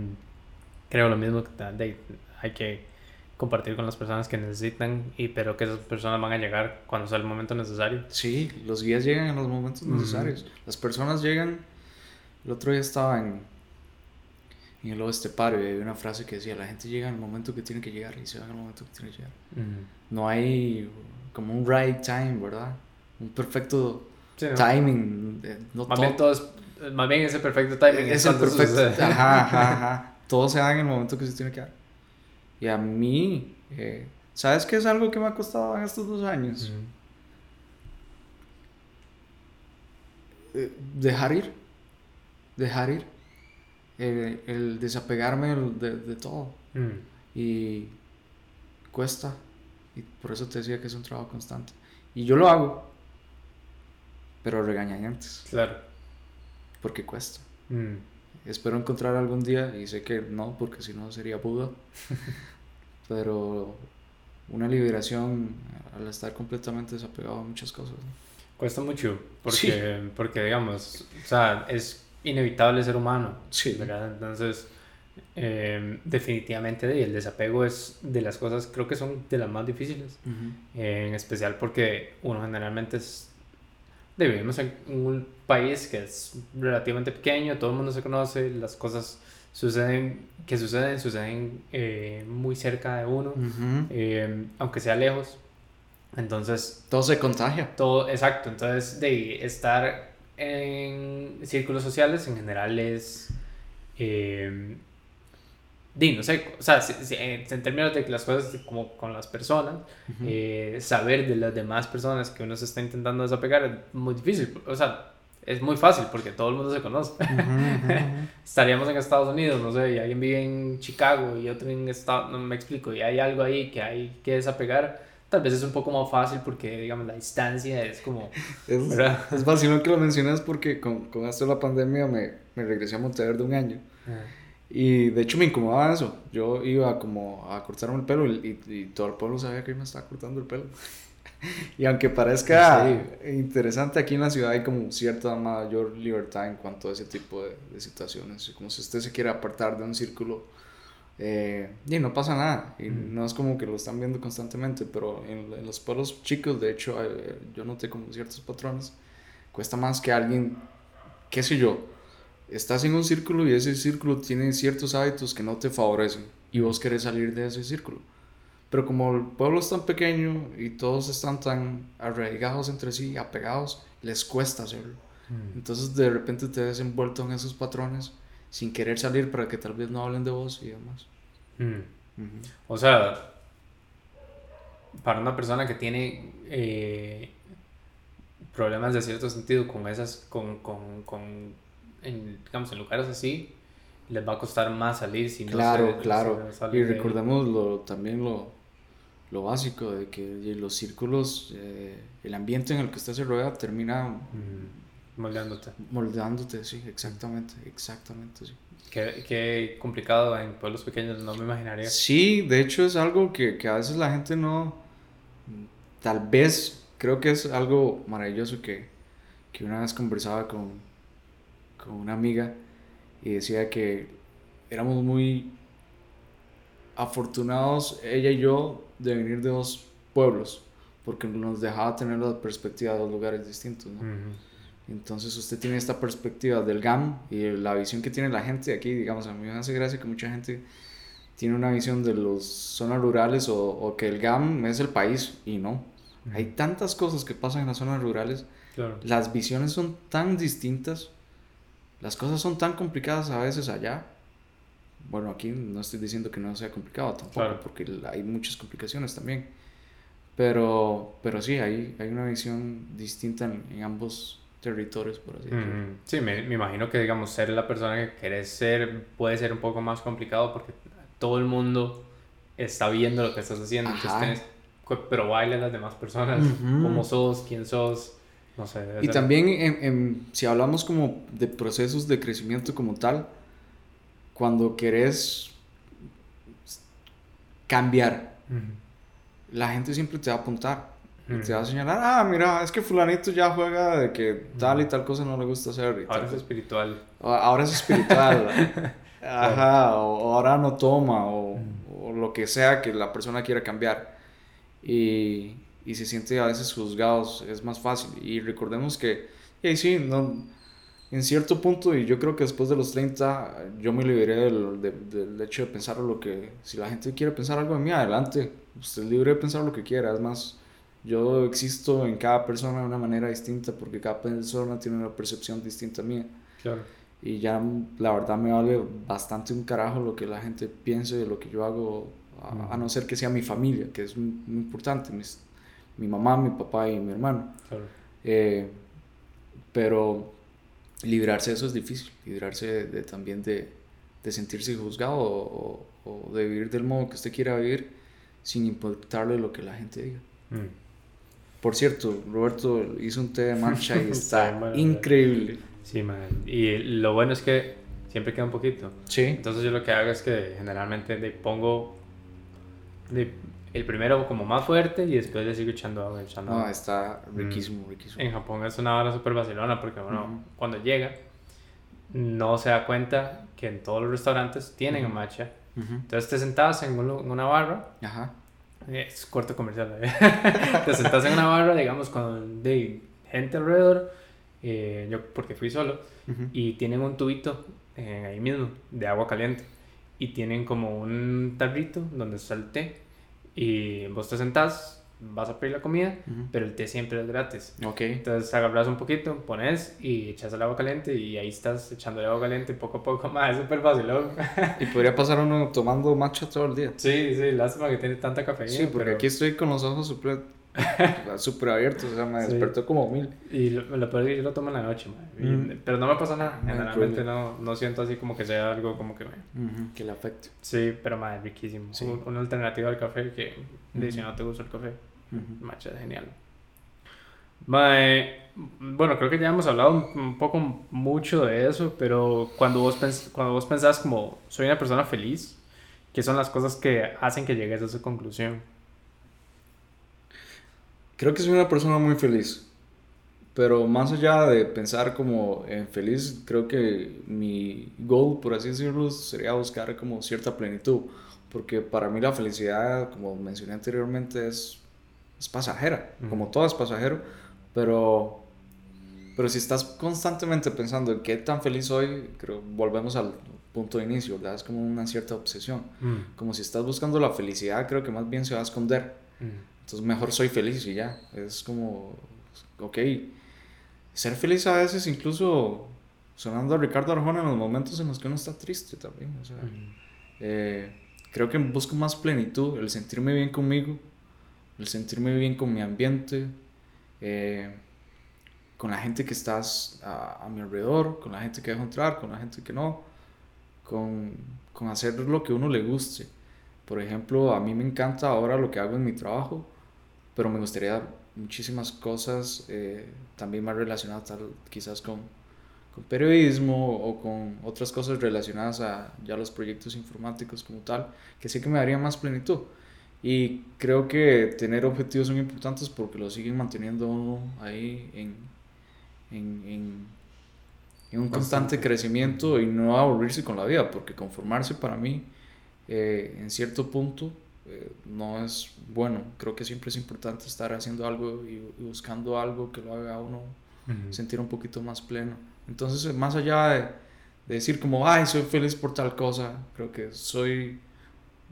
creo lo mismo que hay que compartir con las personas que necesitan, y pero que esas personas van a llegar cuando sea el momento necesario. Sí, los guías llegan en los momentos necesarios. Las personas llegan. El otro día estaba en, en el oeste paro y había una frase que decía: La gente llega en el momento que tiene que llegar y se va en el momento que tiene que llegar. No hay como un right time, ¿verdad? Un perfecto timing. No más, bien todo es, más bien ese perfecto timing es, el perfecto. Ajá, ajá, ajá. Todo se da en el momento que se tiene que dar. Y a mí, eh, ¿sabes qué es algo que me ha costado en estos dos años? Eh, dejar ir. Dejar ir. el desapegarme de, de todo. Y cuesta. Y por eso te decía que es un trabajo constante. Y yo lo hago. Pero regañadientes. Claro. Porque cuesta. Espero encontrar algún día, y sé que no, porque si no sería Buda, pero una liberación al estar completamente desapegado a muchas cosas. Cuesta mucho, porque, porque digamos, o sea, es inevitable ser humano. Sí. Entonces, Eh, definitivamente el desapego es de las cosas, creo que son de las más difíciles, en especial porque uno generalmente es, vivimos en un país que es relativamente pequeño, todo el mundo se conoce, las cosas suceden, que suceden, suceden eh, muy cerca de uno, eh, aunque sea lejos. Entonces... Todo se contagia. Todo, exacto. Entonces, de estar en círculos sociales en general es... Eh, no sé, o sea, en términos de las cosas como con las personas, eh, saber de las demás personas que uno se está intentando desapegar es muy difícil. O sea, es muy fácil porque todo el mundo se conoce. Estaríamos en Estados Unidos, no sé, y alguien vive en Chicago y otro en Estados no me explico, y hay algo ahí que hay que desapegar. Tal vez es un poco más fácil porque, digamos, la distancia es como... Es, es fácil que lo mencionas porque con, con esto de la pandemia me, me regresé a Montevideo de un año. Y de hecho me incomodaba eso. Yo iba como a cortarme el pelo y, y, todo el pueblo sabía que me estaba cortando el pelo. y aunque parezca interesante, aquí en la ciudad hay como cierta mayor libertad en cuanto a ese tipo de, de situaciones. Como si usted se quiere apartar de un círculo eh, y no pasa nada. Y no es como que lo están viendo constantemente, pero en, en los pueblos chicos, de hecho, eh, yo noté como ciertos patrones. Cuesta más que alguien, qué sé yo, estás en un círculo y ese círculo tiene ciertos hábitos que no te favorecen y vos querés salir de ese círculo. Pero como el pueblo es tan pequeño y todos están tan arraigados entre sí, apegados, les cuesta hacerlo. Mm. Entonces de repente te ves envuelto en esos patrones sin querer salir para que tal vez no hablen de vos y demás. Mm. O sea, para una persona que tiene eh, problemas de cierto sentido con esas, con, con, con en, digamos, en lugares así, les va a costar más salir si claro, no Claro, claro. y recordemos lo, también lo, lo básico de que los círculos, eh, el ambiente en el que usted se rueda termina... Mm, moldeándote. Moldeándote, sí, exactamente, exactamente, sí. Qué, qué, complicado en pueblos pequeños, no me imaginaría. Sí, de hecho es algo que, que a veces la gente no... Tal vez, creo que es algo maravilloso que, que una vez conversaba con, con una amiga y decía que éramos muy afortunados, ella y yo, de venir de dos pueblos, porque nos dejaba tener la perspectiva de dos lugares distintos. ¿no? Entonces usted tiene esta perspectiva del GAM y la visión que tiene la gente aquí, digamos, a mí me hace gracia que mucha gente tiene una visión de las zonas rurales o, o, que el GAM es el país y no. Hay tantas cosas que pasan en las zonas rurales, las visiones son tan distintas las cosas son tan complicadas a veces allá. Bueno, aquí no estoy diciendo que no sea complicado tampoco, porque hay muchas complicaciones también. Pero, pero sí, hay, hay una visión distinta en, ambos territorios, por así decirlo. Sí, me, me, imagino que, digamos, ser la persona que querés ser puede ser un poco más complicado porque todo el mundo está viendo lo que estás haciendo. pero baila las demás personas, cómo sos, quién sos. No sé. Y también en, si hablamos como de procesos de crecimiento como tal, cuando querés cambiar, la gente siempre te va a apuntar. Te va a señalar, ah, mira, es que fulanito ya juega de que tal y tal cosa no le gusta hacer. ahora es espiritual. Ahora es espiritual. Ajá, o, ahora no toma, o, o, lo que sea que la persona quiera cambiar. Y, y se siente a veces juzgados, es más fácil. Y recordemos que, hey, sí, no, en cierto punto, y yo creo que después de los 30, yo me liberé del, del, hecho de pensar lo que, si la gente quiere pensar algo de mí, adelante, usted es libre de pensar lo que quiera, es más, yo existo en cada persona de una manera distinta porque cada persona tiene una percepción distinta a mía. Claro. Y ya la verdad me vale bastante un carajo lo que la gente piense de lo que yo hago, a, no ser que sea mi familia, que es muy, muy importante. Mis, mi mamá, mi papá y mi hermano. Eh, pero librarse de eso es difícil, librarse de, también de, de, sentirse juzgado o, o, de vivir del modo que usted quiera vivir sin importarle lo que la gente diga. Mm. Por cierto, Roberto hizo un té de mancha y está increíble. Sí, man. Y lo bueno es que siempre queda un poquito. Sí. Entonces yo lo que hago es que generalmente le pongo el primero como más fuerte y después le sigo echando agua. Echando agua. está riquísimo, riquísimo. En Japón es una hora súper vacilona porque, bueno, cuando llega, no se da cuenta que en todos los restaurantes tienen matcha. Entonces te sentas en, una barra. Ajá. Es corto comercial. ¿eh? te sentas en una barra, digamos, con de gente alrededor. Eh, yo porque fui solo. Y tienen un tubito eh, ahí mismo de agua caliente. Y tienen como un tarrito donde está el té. Y vos te sentás, vas a pedir la comida, pero el té siempre es gratis. Ok. Entonces agarras un poquito, pones y echas el agua caliente y ahí estás echando el agua caliente poco a poco más. Es súper fácil, y podría pasar uno tomando matcha todo el día. Sí, sí, lástima que tiene tanta cafeína. Sí, porque aquí estoy con los ojos súper super abiertos, o sea, me despertó como mil. Y lo, lo peor es que yo lo tomo en la noche, pero no me pasa nada. Generalmente no, no siento así como que sea algo como que me... Que le afecte. Sí, pero más riquísimo. Una alternativa al café que, si no te gusta el café, Matcha es genial. bueno, creo que ya hemos hablado un, poco mucho de eso, pero cuando vos, pens cuando vos pensás como soy una persona feliz, ¿qué son las cosas que hacen que llegues a esa conclusión? Creo que soy una persona muy feliz, pero más allá de pensar como en feliz, creo que mi goal, por así decirlo, sería buscar como cierta plenitud, porque para mí la felicidad, como mencioné anteriormente, es es pasajera, como todo es pasajero, pero, pero si estás constantemente pensando en qué tan feliz soy, creo, volvemos al punto de inicio, ¿verdad? Es como una cierta obsesión. Como si estás buscando la felicidad, creo que más bien se va a esconder. Entonces mejor soy feliz y ya. Es como, ok, ser feliz a veces incluso sonando a Ricardo Arjona en los momentos en los que uno está triste también. O sea, eh, creo que busco más plenitud, el sentirme bien conmigo, el sentirme bien con mi ambiente, eh, con la gente que estás a, mi alrededor, con la gente que dejo entrar, con la gente que no, con, con hacer lo que a uno le guste. Por ejemplo, a mí me encanta ahora lo que hago en mi trabajo, pero me gustaría muchísimas cosas eh, también más relacionadas tal, quizás con, con, periodismo o con otras cosas relacionadas a ya los proyectos informáticos como tal, que sí que me daría más plenitud. Y creo que tener objetivos son importantes porque lo siguen manteniendo ahí en, en, en, un constante crecimiento y no aburrirse con la vida, porque conformarse para mí eh, en cierto punto eh, no es bueno. Creo que siempre es importante estar haciendo algo y, buscando algo que lo haga a uno sentir un poquito más pleno. Entonces, más allá de, de decir como, ay, soy feliz por tal cosa, creo que soy,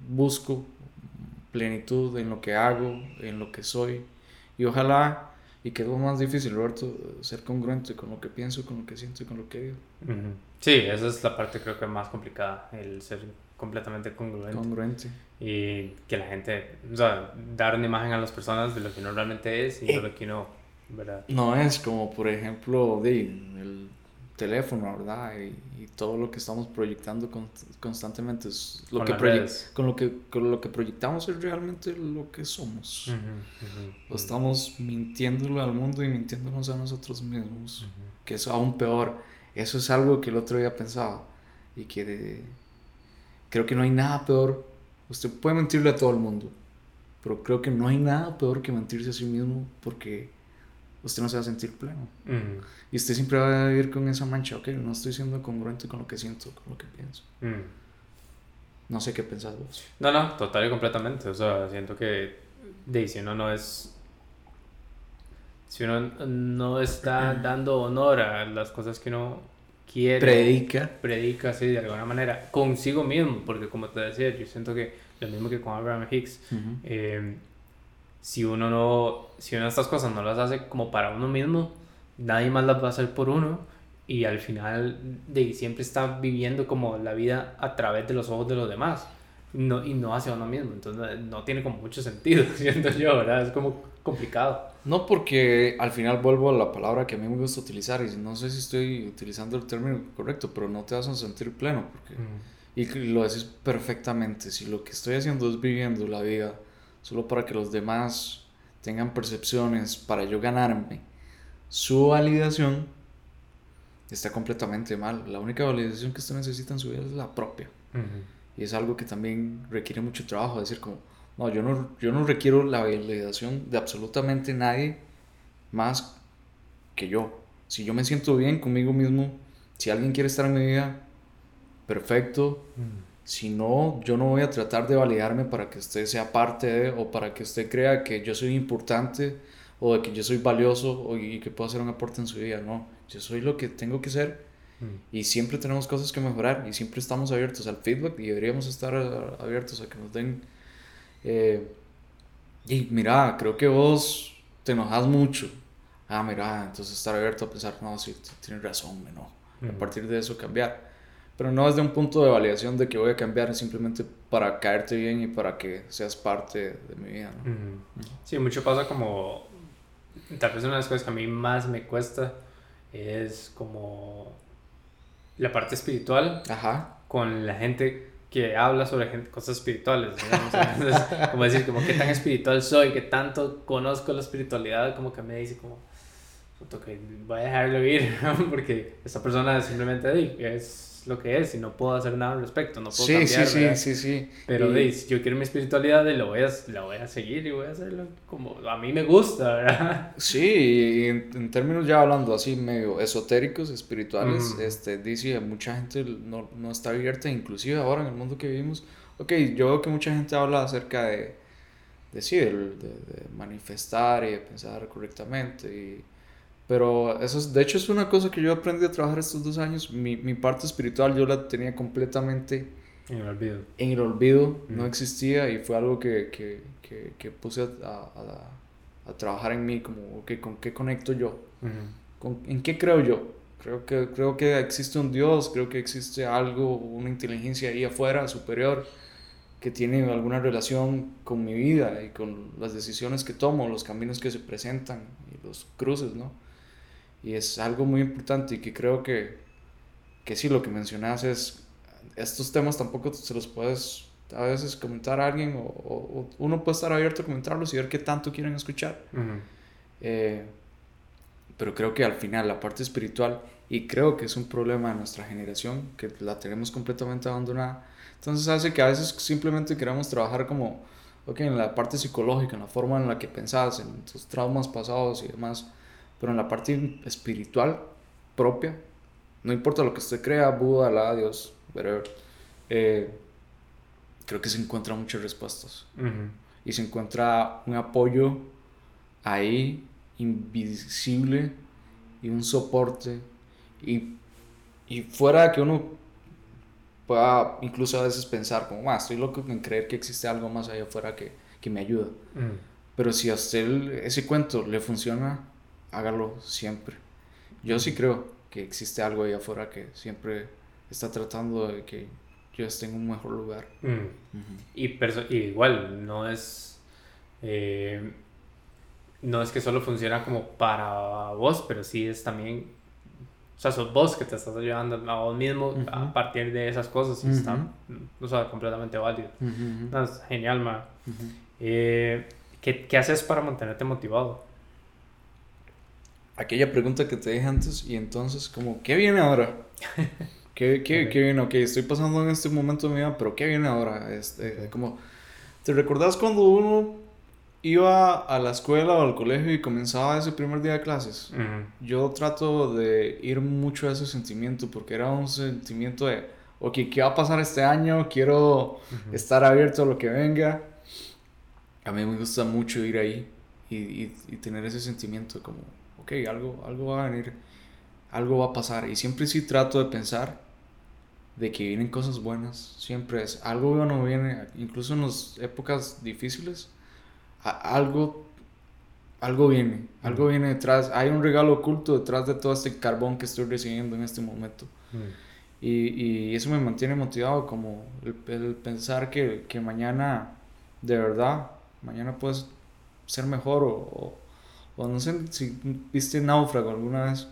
busco plenitud en lo que hago, en lo que soy. Y ojalá, y que es lo más difícil, Roberto, ser congruente con lo que pienso, con lo que siento y con lo que digo. Sí, esa es la parte creo que más complicada, el ser completamente congruente. Congruente. Y que la gente, o sea, dar una imagen a las personas de lo que uno realmente es y de lo que uno, ¿verdad? No es como, por ejemplo, de, el teléfono, ¿verdad? Y, y, todo lo que estamos proyectando constantemente es lo que con lo que con lo que proyectamos es realmente lo que somos. o estamos mintiéndole al mundo y mintiéndonos a nosotros mismos, que es aún peor. Eso es algo que el otro día pensaba y que creo que no hay nada peor. Usted puede mentirle a todo el mundo, pero creo que no hay nada peor que mentirse a sí mismo porque usted no se va a sentir pleno. Y usted siempre va a vivir con esa mancha, ok, no estoy siendo congruente con lo que siento, con lo que pienso. No sé qué pensás vos. No, no, total y completamente. O sea, siento que de, si uno no es... Si uno no está dando honor a las cosas que uno quiere... Predica. Predica, sí, de alguna manera, consigo mismo, porque como te decía, yo siento que lo mismo que con Abraham Hicks, si uno no, si uno estas cosas no las hace como para uno mismo, nadie más las va a hacer por uno y al final de siempre está viviendo como la vida a través de los ojos de los demás no, y no hacia uno mismo, entonces no tiene como mucho sentido, siento yo, ¿verdad? Es como complicado. No, porque al final vuelvo a la palabra que a mí me gusta utilizar y no sé si estoy utilizando el término correcto, pero no te vas a sentir pleno porque, y lo decís perfectamente, si lo que estoy haciendo es viviendo la vida solo para que los demás tengan percepciones, para yo ganarme su validación, está completamente mal. La única validación que usted necesita en su vida es la propia. Y es algo que también requiere mucho trabajo, decir como, no, yo no, yo no requiero la validación de absolutamente nadie más que yo. Si yo me siento bien conmigo mismo, Si alguien quiere estar en mi vida, perfecto. Si no, yo no voy a tratar de validarme para que usted sea parte de o para que usted crea que yo soy importante o de que yo soy valioso o, y que puedo hacer un aporte en su vida. No, yo soy lo que tengo que ser y siempre tenemos cosas que mejorar y siempre estamos abiertos al feedback y deberíamos estar abiertos a que nos den... Eh, y mira, creo que vos te enojas mucho. Ah, mira, entonces estar abierto a pensar, no, sí, tienes razón, me enojo. A partir de eso cambiar. Pero no desde un punto de validación de que voy a cambiar, simplemente para caerte bien y para que seas parte de mi vida. ¿no? Sí, mucho pasa como, tal vez una de las cosas que a mí más me cuesta es como la parte espiritual Ajá. con la gente que habla sobre cosas espirituales. como decir, como qué tan espiritual soy, qué tanto conozco la espiritualidad, como que me dice como, que voy a dejarlo ir, porque esta persona simplemente es lo que es y no puedo hacer nada al respecto, no puedo sí, cambiar, sí, sí, sí, sí, Pero y... si yo quiero mi espiritualidad, lo voy a, la voy a seguir y voy a hacerlo como a mí me gusta, ¿verdad? Sí, en, términos ya hablando así medio esotéricos, espirituales, este, dice, mucha gente no, no está abierta, inclusive ahora en el mundo que vivimos, ok, yo veo que mucha gente habla acerca de, de sí, de, de manifestar y de pensar correctamente y pero eso es, de hecho es una cosa que yo aprendí a trabajar estos dos años. Mi, mi parte espiritual yo la tenía completamente en el olvido. En el olvido, no existía y fue algo que, que, que, que puse a, a, a, trabajar en mí, como, okay, ¿con qué conecto yo? ¿Con, ¿En qué creo yo? Creo que, creo que existe un Dios, creo que existe algo, una inteligencia ahí afuera, superior, que tiene alguna relación con mi vida y con las decisiones que tomo, los caminos que se presentan y los cruces, ¿no? Y es algo muy importante y que creo que, que sí, lo que mencionas es, estos temas tampoco se los puedes a veces comentar a alguien o, uno puede estar abierto a comentarlos y ver qué tanto quieren escuchar. Eh, pero creo que al final la parte espiritual, y creo que es un problema de nuestra generación, que la tenemos completamente abandonada, entonces hace que a veces simplemente queramos trabajar como, ok, en la parte psicológica, en la forma en la que pensás, en tus traumas pasados y demás, pero en la parte espiritual propia, no importa lo que usted crea, Buda, la Dios, whatever, eh, creo que se encuentran muchas respuestas. Y se encuentra un apoyo ahí, invisible, y un soporte. Y, y fuera de que uno pueda incluso a veces pensar como, ah, estoy loco en creer que existe algo más allá afuera que, que me ayuda. Pero si a usted ese cuento le funciona, hágalo siempre. Yo sí creo que existe algo ahí afuera que siempre está tratando de que yo esté en un mejor lugar. Mm. y, igual, no es... Eh, no es que solo funciona como para vos, pero sí es también... O sea, sos vos que te estás ayudando a vos mismo a partir de esas cosas. Está o sea, completamente válido. genial, ma. Eh, ¿qué, ¿Qué haces para mantenerte motivado? Aquella pregunta que te dije antes y entonces como, ¿qué viene ahora? ¿Qué, qué, ¿qué viene? Ok, estoy pasando en este momento de mi vida, pero ¿qué viene ahora? Este, como, ¿te recordás cuando uno iba a la escuela o al colegio y comenzaba ese primer día de clases? Yo trato de ir mucho a ese sentimiento porque era un sentimiento de, ok, ¿qué va a pasar este año? Quiero estar abierto a lo que venga. A mí me gusta mucho ir ahí y, y, y tener ese sentimiento como ok, algo, algo va a venir, algo va a pasar. Y siempre sí trato de pensar de que vienen cosas buenas, siempre es, algo bueno viene, incluso en las épocas difíciles, algo, algo viene, algo viene detrás, hay un regalo oculto detrás de todo este carbón que estoy recibiendo en este momento. Mm. Y, y, eso me mantiene motivado, como el, pensar que, que, mañana, de verdad, mañana puedes ser mejor o o no sé si viste Náufrago alguna vez.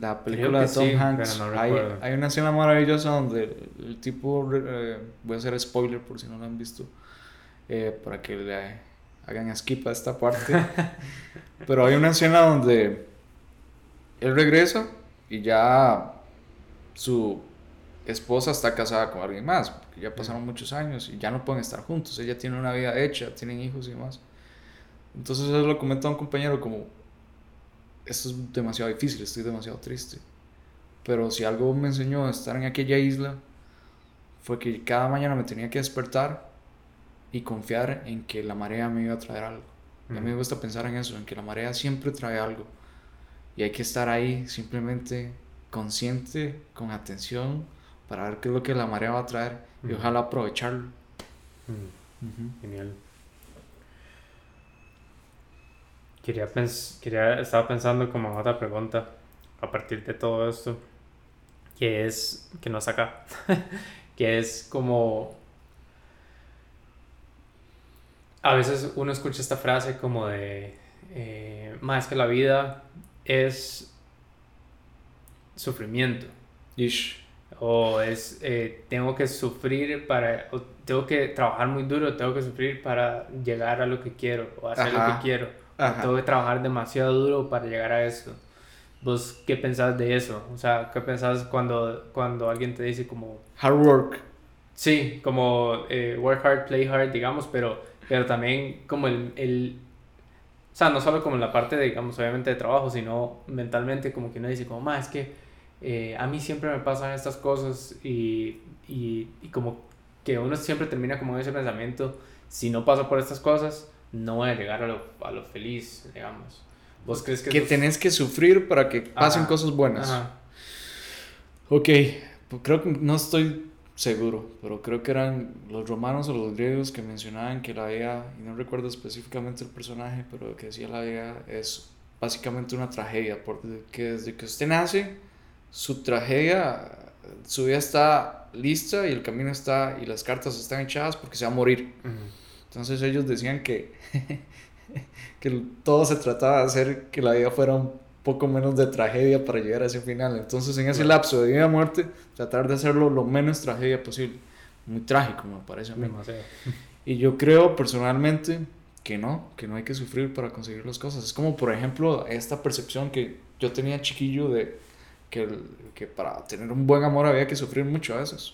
La película de Tom Hanks. hay, hay, una escena maravillosa donde el, tipo. Eh, voy a hacer spoiler por si no lo han visto. Eh, para que le hagan skip a esta parte. Pero hay una escena donde él regresa y ya su esposa está casada con alguien más. Porque ya pasaron muchos años y ya no pueden estar juntos. Ella tiene una vida hecha, tienen hijos y demás. Entonces eso lo comenta a un compañero como, esto es demasiado difícil, estoy demasiado triste. pero si algo me enseñó a estar en aquella isla, fue que cada mañana me tenía que despertar y confiar en que la marea me iba a traer algo. A mí me gusta pensar en eso, en que la marea siempre trae algo. Y hay que estar ahí simplemente consciente, con atención, para ver qué es lo que la marea va a traer y ojalá aprovecharlo. Genial. Quería, quería, estaba pensando como otra pregunta a partir de todo esto, que es, que no acá, que es como, a veces uno escucha esta frase como de, eh, más que la vida es sufrimiento. Ish. O es, eh, tengo que sufrir para, tengo que trabajar muy duro, tengo que sufrir para llegar a lo que quiero o hacer lo que quiero. Tengo que trabajar demasiado duro para llegar a eso. ¿Vos qué pensás de eso? O sea, ¿qué pensás cuando, cuando alguien te dice como... Hard work. Sí, como eh, work hard, play hard, digamos, pero, pero también como el, el... O sea, no solo como en la parte, de, digamos, obviamente de trabajo, sino mentalmente como que uno dice como, más es que eh, a mí siempre me pasan estas cosas y, y, y como que uno siempre termina como en ese pensamiento, si no paso por estas cosas, no voy a llegar a lo, a lo feliz, digamos. ¿Vos crees que... Que tenés que sufrir para que pasen cosas buenas. Ajá. Ok, pues creo que no estoy seguro, pero creo que eran los romanos o los griegos que mencionaban que la vida, y no recuerdo específicamente el personaje, pero que decía la vida es básicamente una tragedia, porque desde que usted nace, su tragedia, su vida está lista y el camino está y las cartas están echadas porque se va a morir. Entonces ellos decían que, que todo se trataba de hacer que la vida fuera un poco menos de tragedia para llegar a ese final. Entonces en ese lapso de vida y muerte, tratar de hacerlo lo menos tragedia posible. Muy trágico me parece a mí. Y yo creo personalmente que no, que no hay que sufrir para conseguir las cosas. Es como por ejemplo esta percepción que yo tenía chiquillo de que, que para tener un buen amor había que sufrir mucho a veces.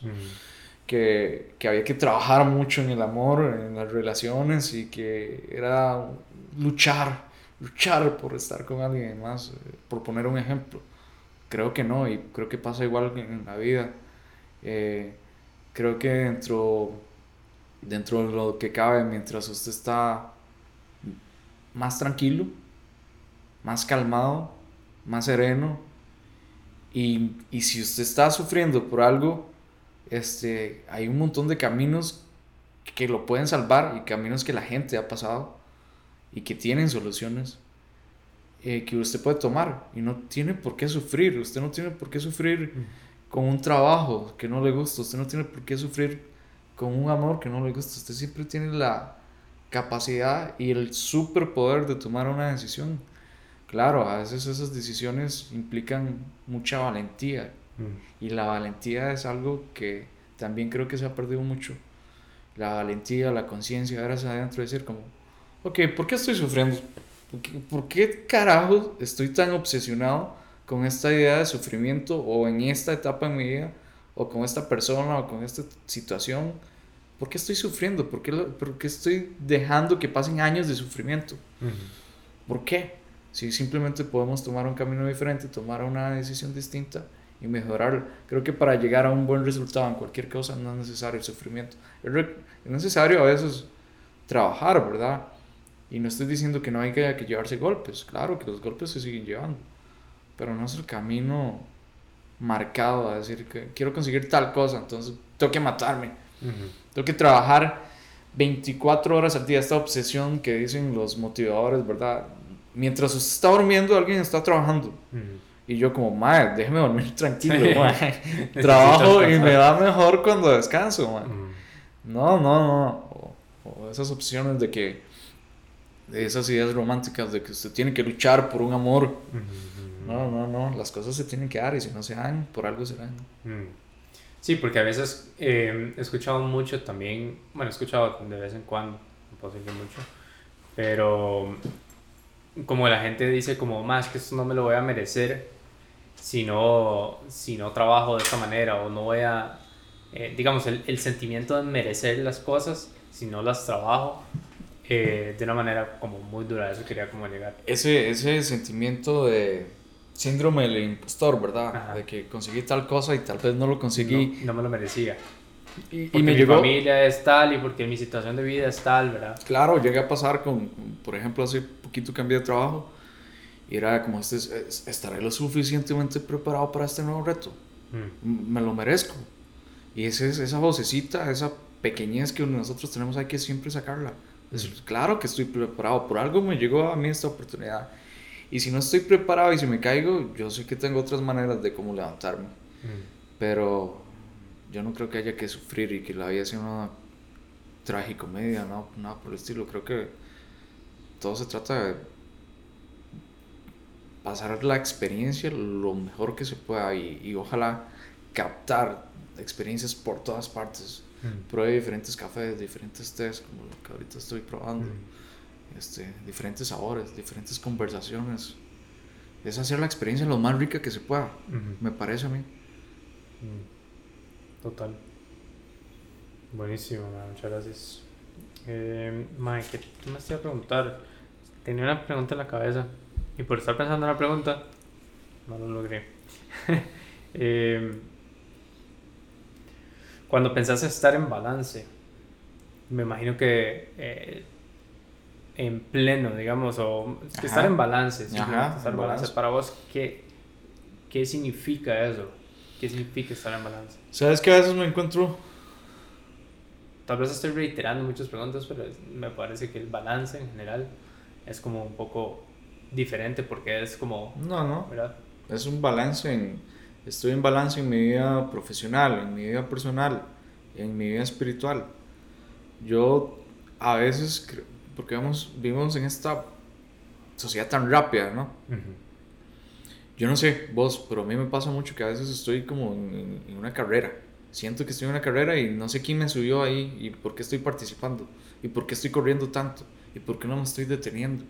Que, que, había que trabajar mucho en el amor, en las relaciones y que era luchar, luchar por estar con alguien más, eh, por poner un ejemplo. Creo que no y creo que pasa igual en la vida. Eh, creo que dentro, dentro de lo que cabe, mientras usted está más tranquilo, más calmado, más sereno, y, y, si usted está sufriendo por algo, este, hay un montón de caminos que lo pueden salvar y caminos que la gente ha pasado y que tienen soluciones eh, que usted puede tomar y no tiene por qué sufrir. Usted no tiene por qué sufrir con un trabajo que no le gusta. Usted no tiene por qué sufrir con un amor que no le gusta. Usted siempre tiene la capacidad y el superpoder de tomar una decisión Claro, a veces esas decisiones implican mucha valentía mm. y la valentía es algo que también creo que se ha perdido mucho. La valentía, la conciencia, ahora se adentro de decir como, ok, ¿por qué estoy sufriendo? ¿Por qué, carajo estoy tan obsesionado con esta idea de sufrimiento o en esta etapa en mi vida o con esta persona o con esta situación? ¿Por qué estoy sufriendo? ¿Por qué, por qué estoy dejando que pasen años de sufrimiento? ¿Por qué? Si simplemente podemos tomar un camino diferente, tomar una decisión distinta y mejorar. Creo que para llegar a un buen resultado en cualquier cosa no es necesario el sufrimiento. Es necesario a veces trabajar, ¿verdad? Y no estoy diciendo que no hay que, que llevarse golpes, claro que los golpes se siguen llevando, pero no es el camino marcado a decir que quiero conseguir tal cosa, entonces tengo que matarme, tengo que trabajar 24 horas al día, esta obsesión que dicen los motivadores, ¿verdad? mientras usted está durmiendo, alguien está trabajando. Y yo como, madre, déjeme dormir tranquilo, Trabajo y me va mejor cuando descanso, No, no, no. O, esas opciones de que, de esas ideas románticas de que usted tiene que luchar por un amor. No, no, no. Las cosas se tienen que dar y si no se dan, por algo se dan. Sí, porque a veces eh, he escuchado mucho también, bueno, he escuchado de vez en cuando, no puedo decir mucho, pero como la gente dice como más que esto no me lo voy a merecer si no, si no trabajo de esta manera o no voy a, eh, digamos, el, el, sentimiento de merecer las cosas si no las trabajo eh, de una manera como muy dura, eso quería como llegar. Ese, ese sentimiento de síndrome del impostor, ¿verdad? De que conseguí tal cosa y tal vez no lo conseguí. No, me lo merecía. Y, y me mi familia es tal y porque mi situación de vida es tal, ¿verdad? Claro, llegué a pasar con, por ejemplo, hace poquito cambié de trabajo y era como, este, ¿estaré lo suficientemente preparado para este nuevo reto? Mm. Me lo merezco. Y ese, esa vocecita, esa pequeñez que nosotros tenemos hay que siempre sacarla. Mm. claro que estoy preparado, por algo me llegó a mí esta oportunidad. Y si no estoy preparado y si me caigo, yo sé que tengo otras maneras de cómo levantarme. Mm. Pero yo no creo que haya que sufrir y que la vida sea una tragicomedia, no, nada por el estilo. Creo que todo se trata de pasar la experiencia lo mejor que se pueda y, y ojalá captar experiencias por todas partes. Mm. Pruebe diferentes cafés, diferentes tés, como lo que ahorita estoy probando. Mm. Este, diferentes sabores, diferentes conversaciones. Es hacer la experiencia lo más rica que se pueda, me parece a mí. Mm. Total. Buenísimo, muchas gracias. Eh, Mike, ¿qué me hacía preguntar? Tenía una pregunta en la cabeza. Y por estar pensando en la pregunta, no lo logré. eh, cuando pensás estar en balance, me imagino que eh, en pleno, digamos, o estar en balance, estar en balance. Para vos, ¿qué, ¿qué significa eso? ¿Qué significa estar en balance? ¿Sabes que a veces me encuentro? Tal vez estoy reiterando muchas preguntas, pero me parece que el balance en general es como un poco diferente porque es como... No, no. Es un balance en... Estoy en balance en mi vida profesional, en mi vida personal, en mi vida espiritual. Yo a veces, porque vamos, vivimos en esta sociedad tan rápida, ¿no? Yo no sé vos, pero a mí me pasa mucho que a veces estoy como en, en, una carrera. Siento que estoy en una carrera y no sé quién me subió ahí y por qué estoy participando y por qué estoy corriendo tanto y por qué no me estoy deteniendo.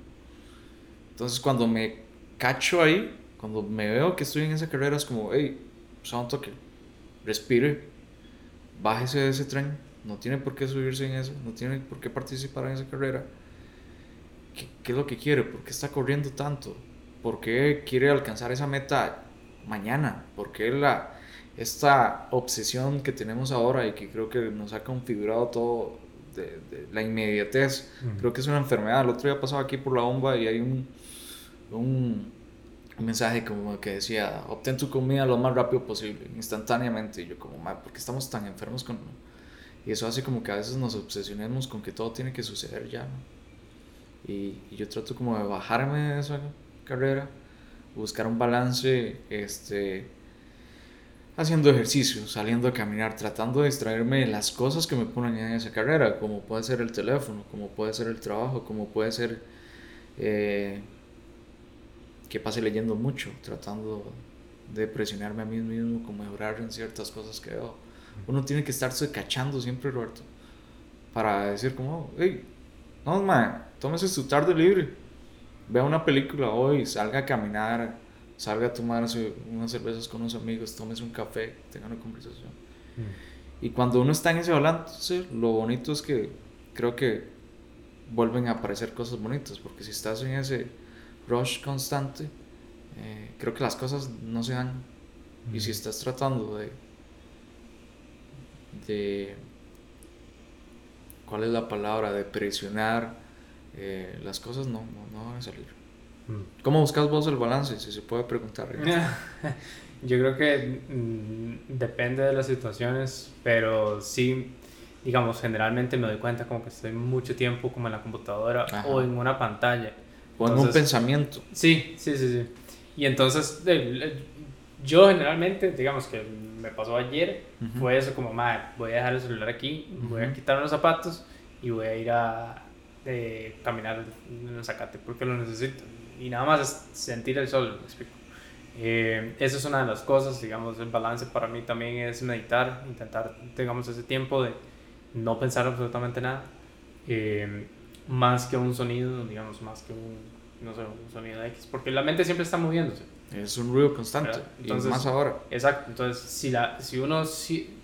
Entonces cuando me cacho ahí, cuando me veo que estoy en esa carrera, es como, hey, santo que respire, bájese de ese tren, no tiene por qué subirse en eso, no tiene por qué participar en esa carrera. ¿Qué, qué es lo que quiere? ¿Por qué está corriendo tanto? ¿Por qué quiere alcanzar esa meta mañana? ¿Por qué la, esta obsesión que tenemos ahora y que creo que nos ha configurado todo de, la inmediatez, creo que es una enfermedad. El otro día pasaba aquí por la bomba y hay un un, mensaje como que decía, obtén tu comida lo más rápido posible, instantáneamente. Y yo como, ¿por qué estamos tan enfermos con...? Y eso hace como que a veces nos obsesionemos con que todo tiene que suceder ya. Y, yo trato como de bajarme de esa carrera, buscar un balance, este, haciendo ejercicio, saliendo a caminar, tratando de distraerme de las cosas que me ponen en esa carrera, como puede ser el teléfono, como puede ser el trabajo, como puede ser... Eh, que pase leyendo mucho, tratando de presionarme a mí mismo, como mejorar en ciertas cosas que veo. Uno tiene que estarse cachando siempre, Roberto, para decir como, hey, no, man, tómese su tarde libre, vea una película hoy, salga a caminar, salga a tomarse unas cervezas con unos amigos, tómese un café, tenga una conversación. Mm. Y cuando uno está en ese balance, lo bonito es que creo que vuelven a aparecer cosas bonitas, porque si estás en ese rush constante, eh, creo que las cosas no se dan. Y si estás tratando de, de, ¿cuál es la palabra? De presionar, eh, las cosas no, no, van a salir. Mm. ¿Cómo buscas vos el balance? Si se puede preguntar. Yo creo que mm, depende de las situaciones, pero sí, digamos, generalmente me doy cuenta como que estoy mucho tiempo como en la computadora o en una pantalla o en un pensamiento. Sí, sí, sí, sí. Y entonces, yo generalmente, digamos que me pasó ayer, fue eso como, madre, voy a dejar el celular aquí, voy a quitarme los zapatos y voy a ir a eh, caminar en el zacate porque lo necesito. Y nada más es sentir el sol, me explico. Eh, eso es una de las cosas, digamos, el balance para mí también es meditar, intentar, digamos, ese tiempo de no pensar absolutamente nada. Eh, más que un sonido, digamos, más que un, no sé, un sonido X, porque la mente siempre está moviéndose. Es un ruido constante, entonces, y más ahora. Exacto, entonces si, la, si uno, si,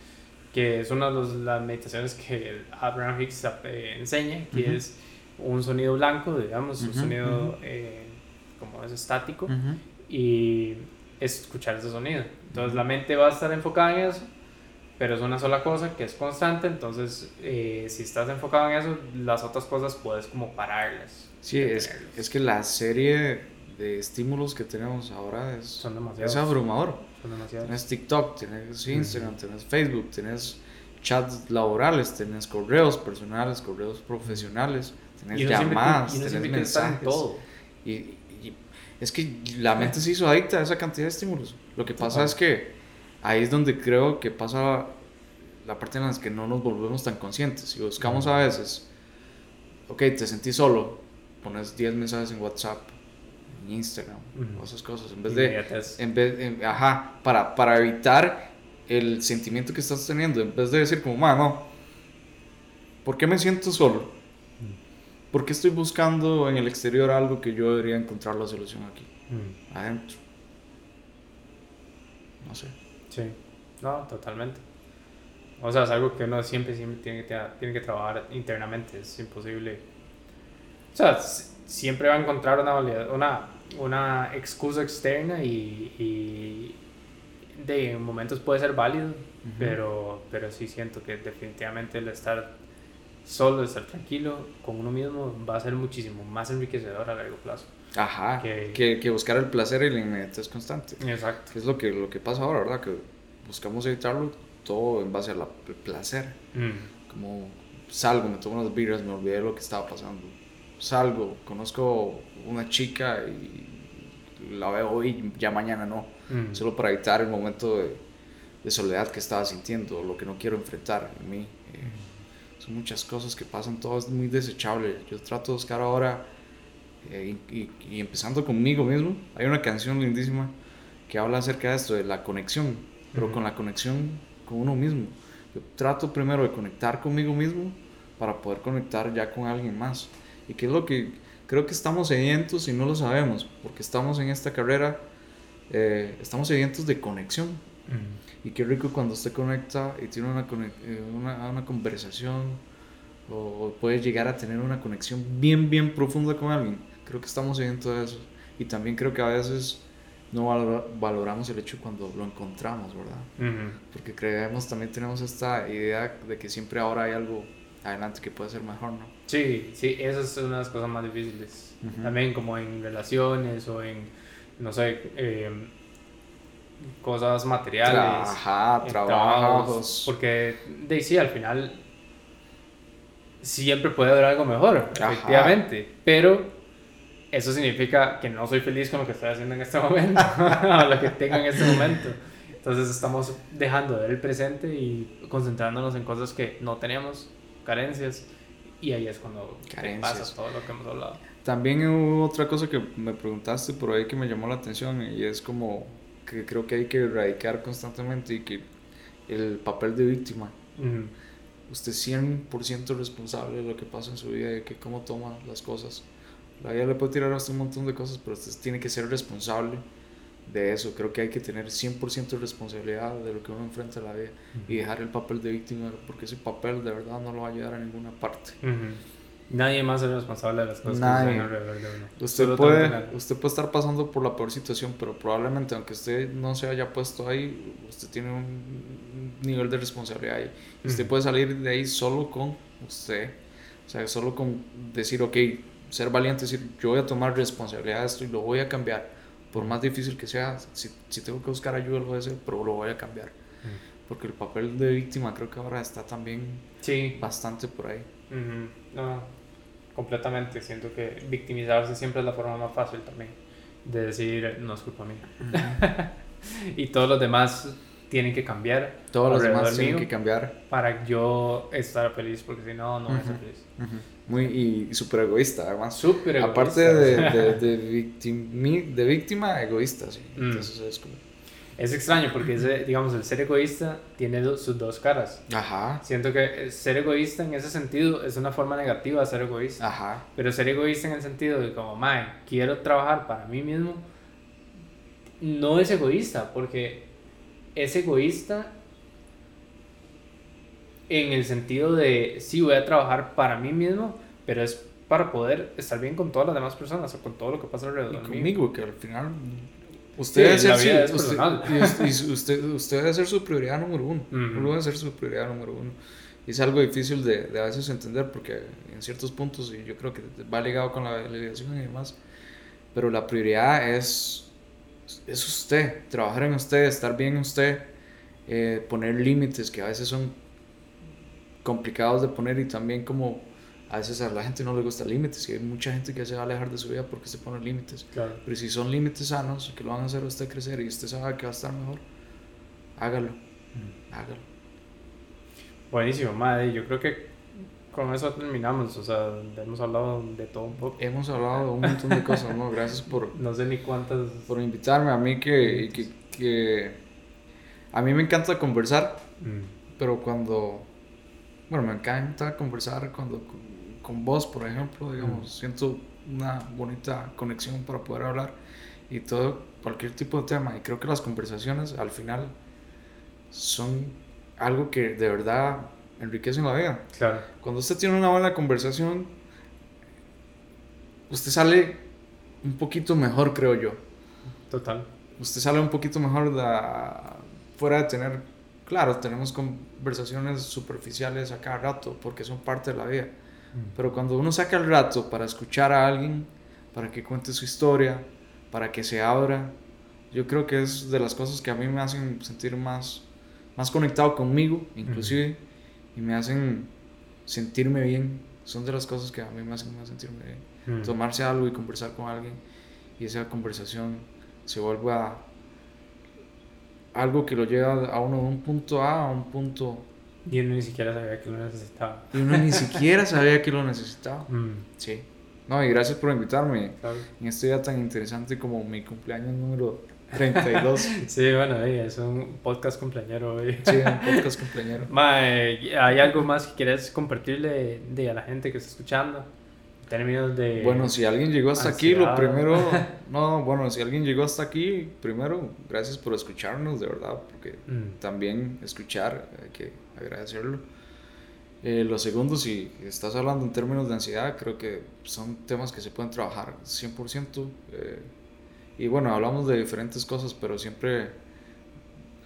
que es una de las meditaciones que Abraham Hicks eh, enseña, que es un sonido blanco, digamos, un sonido eh, como es estático, y escuchar ese sonido. Entonces la mente va a estar enfocada en eso, pero es una sola cosa que es constante, entonces eh, si estás enfocado en eso, las otras cosas puedes como pararlas. Sí, es, es, que la serie de estímulos que tenemos ahora es, Son es abrumador. Son demasiados. Tienes TikTok, tienes Instagram, tienes Facebook, tienes chats laborales, tienes correos personales, correos profesionales, tienes llamadas, tienes mensajes. Todo. Y, es que la mente se hizo adicta a esa cantidad de estímulos. Lo que pasa es que ahí es donde creo que pasa la parte en la que no nos volvemos tan conscientes. Y buscamos a veces, ok, te sentí solo, pones 10 mensajes en WhatsApp, en Instagram, esas cosas, en vez de, en vez, ajá, para, para evitar el sentimiento que estás teniendo, en vez de decir como, no, ¿por qué me siento solo? ¿Por qué estoy buscando en el exterior algo que yo debería encontrar la solución aquí? Mm. Adentro. No sé. Sí, no, totalmente. O sea, es algo que uno siempre, siempre tiene que, tiene que trabajar internamente. Es imposible. O sea, siempre va a encontrar una, una, una excusa externa y, y de momentos puede ser válido, pero, pero sí siento que definitivamente el estar solo, estar tranquilo con uno mismo va a ser muchísimo más enriquecedor a largo plazo. Ajá, que, que, buscar el placer y la inmediatez constante. Exacto. es lo que, lo que pasa ahora, ¿verdad? Que buscamos evitarlo todo en base al placer. Mm. Como salgo, me tomo unas birras, me olvidé de lo que estaba pasando. Salgo, conozco una chica y la veo hoy, ya mañana no. Mm. Solo para evitar el momento de, de, soledad que estaba sintiendo, lo que no quiero enfrentar en mí. Eh, muchas cosas que pasan, todo es muy desechable. Yo trato de buscar ahora, eh, y, empezando conmigo mismo, hay una canción lindísima que habla acerca de esto, de la conexión, pero con la conexión con uno mismo. Yo trato primero de conectar conmigo mismo para poder conectar ya con alguien más. Y que es lo que creo que estamos sedientos y no lo sabemos, porque estamos en esta carrera, eh, estamos sedientos de conexión. Y qué rico cuando usted conecta y tiene una, eh, una, una conversación o puede llegar a tener una conexión bien, bien profunda con alguien. Creo que estamos viendo eso. Y también creo que a veces no valoramos el hecho cuando lo encontramos, ¿verdad? Porque creemos, también tenemos esta idea de que siempre ahora hay algo adelante que puede ser mejor, ¿no? Sí, sí, esa es una de las cosas más difíciles. También como en relaciones o en, no sé, eh, cosas materiales. Ajá, trabajos. Porque, de sí, al final siempre puede haber algo mejor, efectivamente. Pero eso significa que no soy feliz con lo que estoy haciendo en este momento, o lo que tengo en este momento. Entonces estamos dejando de ver el presente y concentrándonos en cosas que no tenemos, carencias, y ahí es cuando pasa todo lo que hemos hablado. También hubo otra cosa que me preguntaste por ahí que me llamó la atención y es como que creo que hay que erradicar constantemente y que el papel de víctima. Usted es 100% responsable de lo que pasa en su vida y que cómo toma las cosas. La vida le puede tirar hasta un montón de cosas, pero usted tiene que ser responsable de eso. Creo que hay que tener 100% responsabilidad de lo que uno enfrenta en la vida y dejar el papel de víctima, porque ese papel de verdad no lo va a llevar a ninguna parte. Nadie más es responsable de las cosas Nadie. que alrededor de uno. Usted puede, usted puede estar pasando por la peor situación, pero probablemente aunque usted no se haya puesto ahí, usted tiene un nivel de responsabilidad ahí. Usted puede salir de ahí solo con usted. O sea, solo con decir, ok, ser valiente, decir, yo voy a tomar responsabilidad de esto y lo voy a cambiar. Por más difícil que sea, si, si tengo que buscar ayuda, lo voy a hacer, pero lo voy a cambiar. Porque el papel de víctima creo que ahora está también sí. bastante por ahí. No completamente. Siento que victimizarse siempre es la forma más fácil también de decir, no es culpa mía. y todos los demás tienen que cambiar. Todos los demás tienen que cambiar. Para yo estar feliz, porque si no, no voy a estar feliz. Muy, y, súper egoísta, además. Súper egoísta. Aparte de, de, de, de víctima, egoísta, sí. Mm. Entonces es como es extraño porque ese, digamos, el ser egoísta tiene sus dos caras. Ajá. Siento que ser egoísta en ese sentido es una forma negativa de ser egoísta. Ajá. Pero ser egoísta en el sentido de como, mae, quiero trabajar para mí mismo, no es egoísta porque es egoísta en el sentido de, sí, voy a trabajar para mí mismo, pero es para poder estar bien con todas las demás personas o con todo lo que pasa alrededor y conmigo, que al final Usted, debe ser, usted, usted, usted, debe ser su prioridad número uno. Uno debe ser su prioridad número uno. Y es algo difícil de, de, a veces entender porque en ciertos puntos, y yo creo que va ligado con la delegación y demás, pero la prioridad es, es usted, trabajar en usted, estar bien en usted, eh, poner límites que a veces son complicados de poner y también como a veces a la gente no le gusta límites y hay mucha gente que se va a alejar de su vida porque se pone límites. Pero si son límites sanos que lo van a hacer a usted crecer y usted sabe que va a estar mejor, hágalo. Mm. Hágalo. Buenísimo, madre. Yo creo que con eso terminamos. O sea, hemos hablado de todo un poco. Hemos hablado de un montón de cosas, ¿no? Gracias por. No sé ni cuántas. Por invitarme. A mí que. que, que a mí me encanta conversar, mm. pero cuando. Bueno, me encanta conversar cuando con vos, por ejemplo, digamos, siento una bonita conexión para poder hablar y todo, cualquier tipo de tema. Y creo que las conversaciones al final son algo que de verdad enriquecen la vida. Claro. Cuando usted tiene una buena conversación, usted sale un poquito mejor, creo yo. Total. Usted sale un poquito mejor de, fuera de tener, claro, tenemos conversaciones superficiales a cada rato porque son parte de la vida pero cuando uno saca el rato para escuchar a alguien, para que cuente su historia, para que se abra, yo creo que es de las cosas que a mí me hacen sentir más, más conectado conmigo, inclusive, y me hacen sentirme bien. Son de las cosas que a mí me hacen más sentirme bien. Tomarse algo y conversar con alguien, y esa conversación se vuelva algo que lo lleva a uno de un punto A a un punto y uno ni siquiera sabía que lo necesitaba. Y uno ni siquiera sabía que lo necesitaba. Mm. Sí. No, y gracias por invitarme en este día tan interesante como mi cumpleaños número 32. sí, bueno, es un podcast cumpleañero hoy. sí, un podcast cumpleañero. ¿Hay algo más que quieres compartirle de, a la gente que está escuchando? términos de... Bueno, si alguien llegó hasta aquí, lo primero... No, bueno, si alguien llegó hasta aquí, primero, gracias por escucharnos, de verdad, porque mm. también escuchar, hay que agradecerlo. Eh, lo segundo, si estás hablando en términos de ansiedad, creo que son temas que se pueden trabajar 100%. Eh, y bueno, hablamos de diferentes cosas, pero siempre,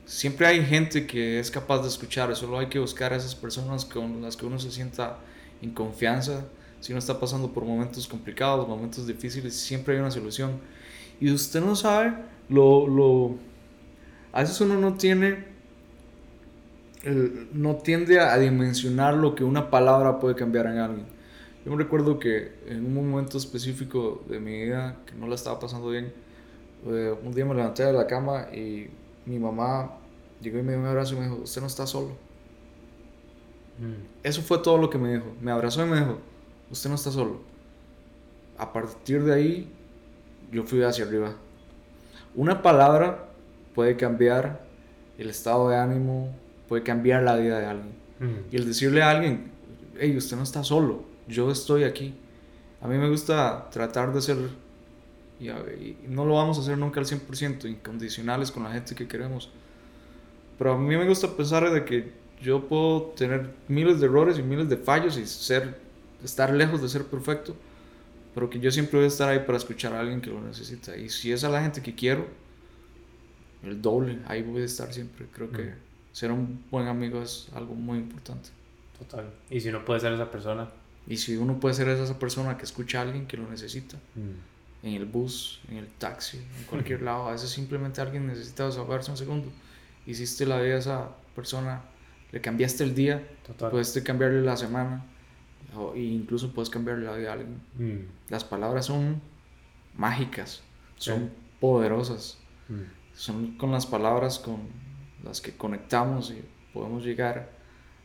siempre hay gente que es capaz de escuchar, solo hay que buscar a esas personas con las que uno se sienta en confianza si uno está pasando por momentos complicados, momentos difíciles, siempre hay una solución. Y usted no sabe, lo, lo, a veces uno no tiene, no tiende a dimensionar lo que una palabra puede cambiar en alguien. Yo me recuerdo que en un momento específico de mi vida, que no la estaba pasando bien, eh, un día me levanté de la cama y mi mamá llegó y me dio un abrazo y me dijo, usted no está solo. Mm. Eso fue todo lo que me dijo. Me abrazó y me dijo, usted no está solo. A partir de ahí, yo fui hacia arriba. Una palabra puede cambiar el estado de ánimo, puede cambiar la vida de alguien. Y el decirle a alguien, hey, usted no está solo, yo estoy aquí. A mí me gusta tratar de ser, y, no lo vamos a hacer nunca al 100%, incondicionales con la gente que queremos. Pero a mí me gusta pensar de que yo puedo tener miles de errores y miles de fallos y ser estar lejos de ser perfecto, pero que yo siempre voy a estar ahí para escuchar a alguien que lo necesita. Y si es a la gente que quiero, el doble, ahí voy a estar siempre. Creo que mm. Ser un buen amigo es algo muy importante. Total. Y si uno puede ser esa persona. Y si uno puede ser esa persona que escucha a alguien que lo necesita, mm. en el bus, en el taxi, en cualquier lado, a veces simplemente alguien necesita desahogarse un segundo. Hiciste la vida a esa persona, le cambiaste el día, Total. puedes cambiarle la semana, o, incluso puedes cambiar la vida de alguien. Mm. Las palabras son mágicas, son poderosas. Mm. Son con las palabras con las que conectamos y podemos llegar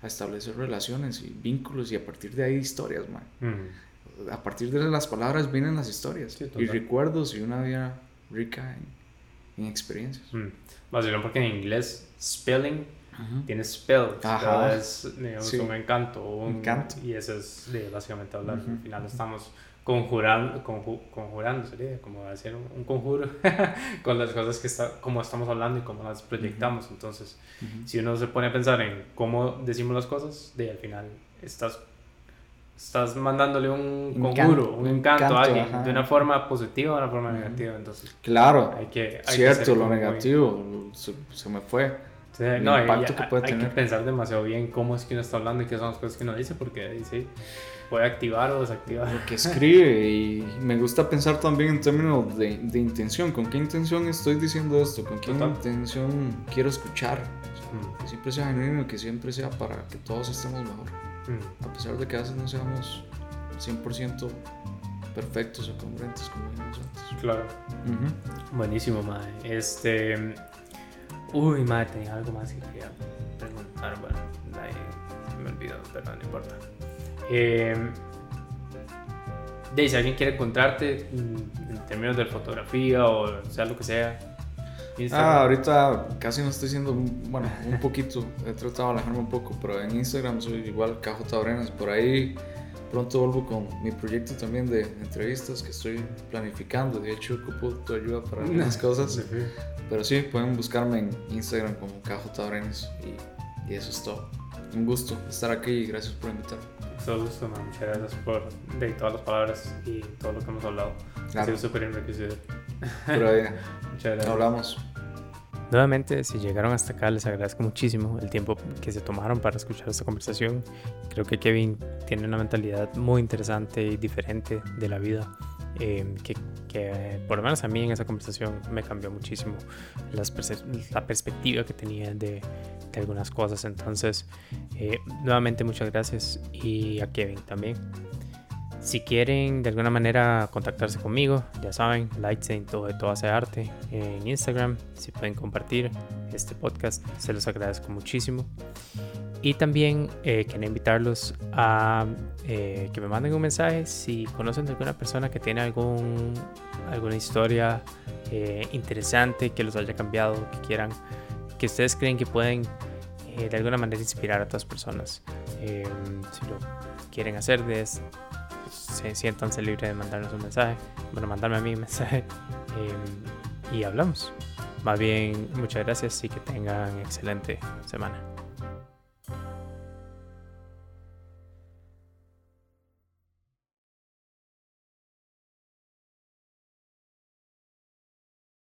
a establecer relaciones y vínculos y a partir de ahí historias, man. Mm. A partir de las palabras vienen las historias y recuerdos y una vida rica en, en experiencias. Más bien porque en inglés spelling tiene spell, es un encanto. Un, encanto. Y eso es básicamente hablar. Al final estamos conjurando, conjurando sería como hacer un, conjuro con las cosas que está, como estamos hablando y cómo las proyectamos. Entonces, si uno se pone a pensar en cómo decimos las cosas, de al final estás estás mandándole un conjuro, un encanto, a alguien, de una forma positiva o de una forma negativa. Entonces, claro, hay que, cierto, lo negativo se, me fue. No, impacto que puede hay que pensar demasiado bien cómo es que uno está hablando y qué son las cosas que uno dice, porque dice puede activar o desactivar. Lo que escribe y me gusta pensar también en términos de, de intención, con qué intención estoy diciendo esto, con qué intención quiero escuchar. Mm. Que siempre sea genuino, que siempre sea para que todos estemos mejor. Mm. A pesar de que a veces no seamos 100% perfectos o congruentes como dijimos antes. Claro. Buenísimo, madre. Este. Uy, madre, tenía algo más que quería preguntar. Bueno, me olvidó, pero no importa. Eh, si alguien quiere encontrarte mm, en términos de fotografía o sea lo que sea. Ah, ahorita casi no estoy siendo, bueno, un poquito, he tratado de alejarme un poco, pero en Instagram soy igual Cajo Tabrenas, por ahí pronto vuelvo con mi proyecto también de entrevistas que estoy planificando, de hecho ocupo tu ayuda para algunas cosas, pero sí, pueden buscarme en Instagram como Cajo Tabrenas y, y eso es todo. Un gusto estar aquí y gracias por invitarme. Todo gusto, Muchas gracias por de todas las palabras y todo lo que hemos hablado. Ha sido súper enriquecido. Pero bien. Muchas gracias. Hablamos. Nuevamente, si llegaron hasta acá, les agradezco muchísimo el tiempo que se tomaron para escuchar esta conversación. Creo que Kevin tiene una mentalidad muy interesante y diferente de la vida, eh, que, que, por lo menos a mí en esa conversación me cambió muchísimo las la perspectiva que tenía de, de algunas cosas. Entonces, eh, nuevamente muchas gracias y a Kevin también. Si quieren de alguna manera contactarse conmigo, ya saben, en todo de todo hace arte en Instagram. Si pueden compartir este podcast, se los agradezco muchísimo. Y también eh, invitarlos a eh, que me manden un mensaje si conocen de alguna persona que tiene algún, alguna historia eh, interesante que los haya cambiado, que quieran, que ustedes creen que pueden de alguna manera inspirar a otras personas. si lo quieren hacer, de, se siéntanse libres de mandarnos un mensaje, bueno, mandarme a mí un mensaje y hablamos. Más bien, muchas gracias y que tengan excelente semana.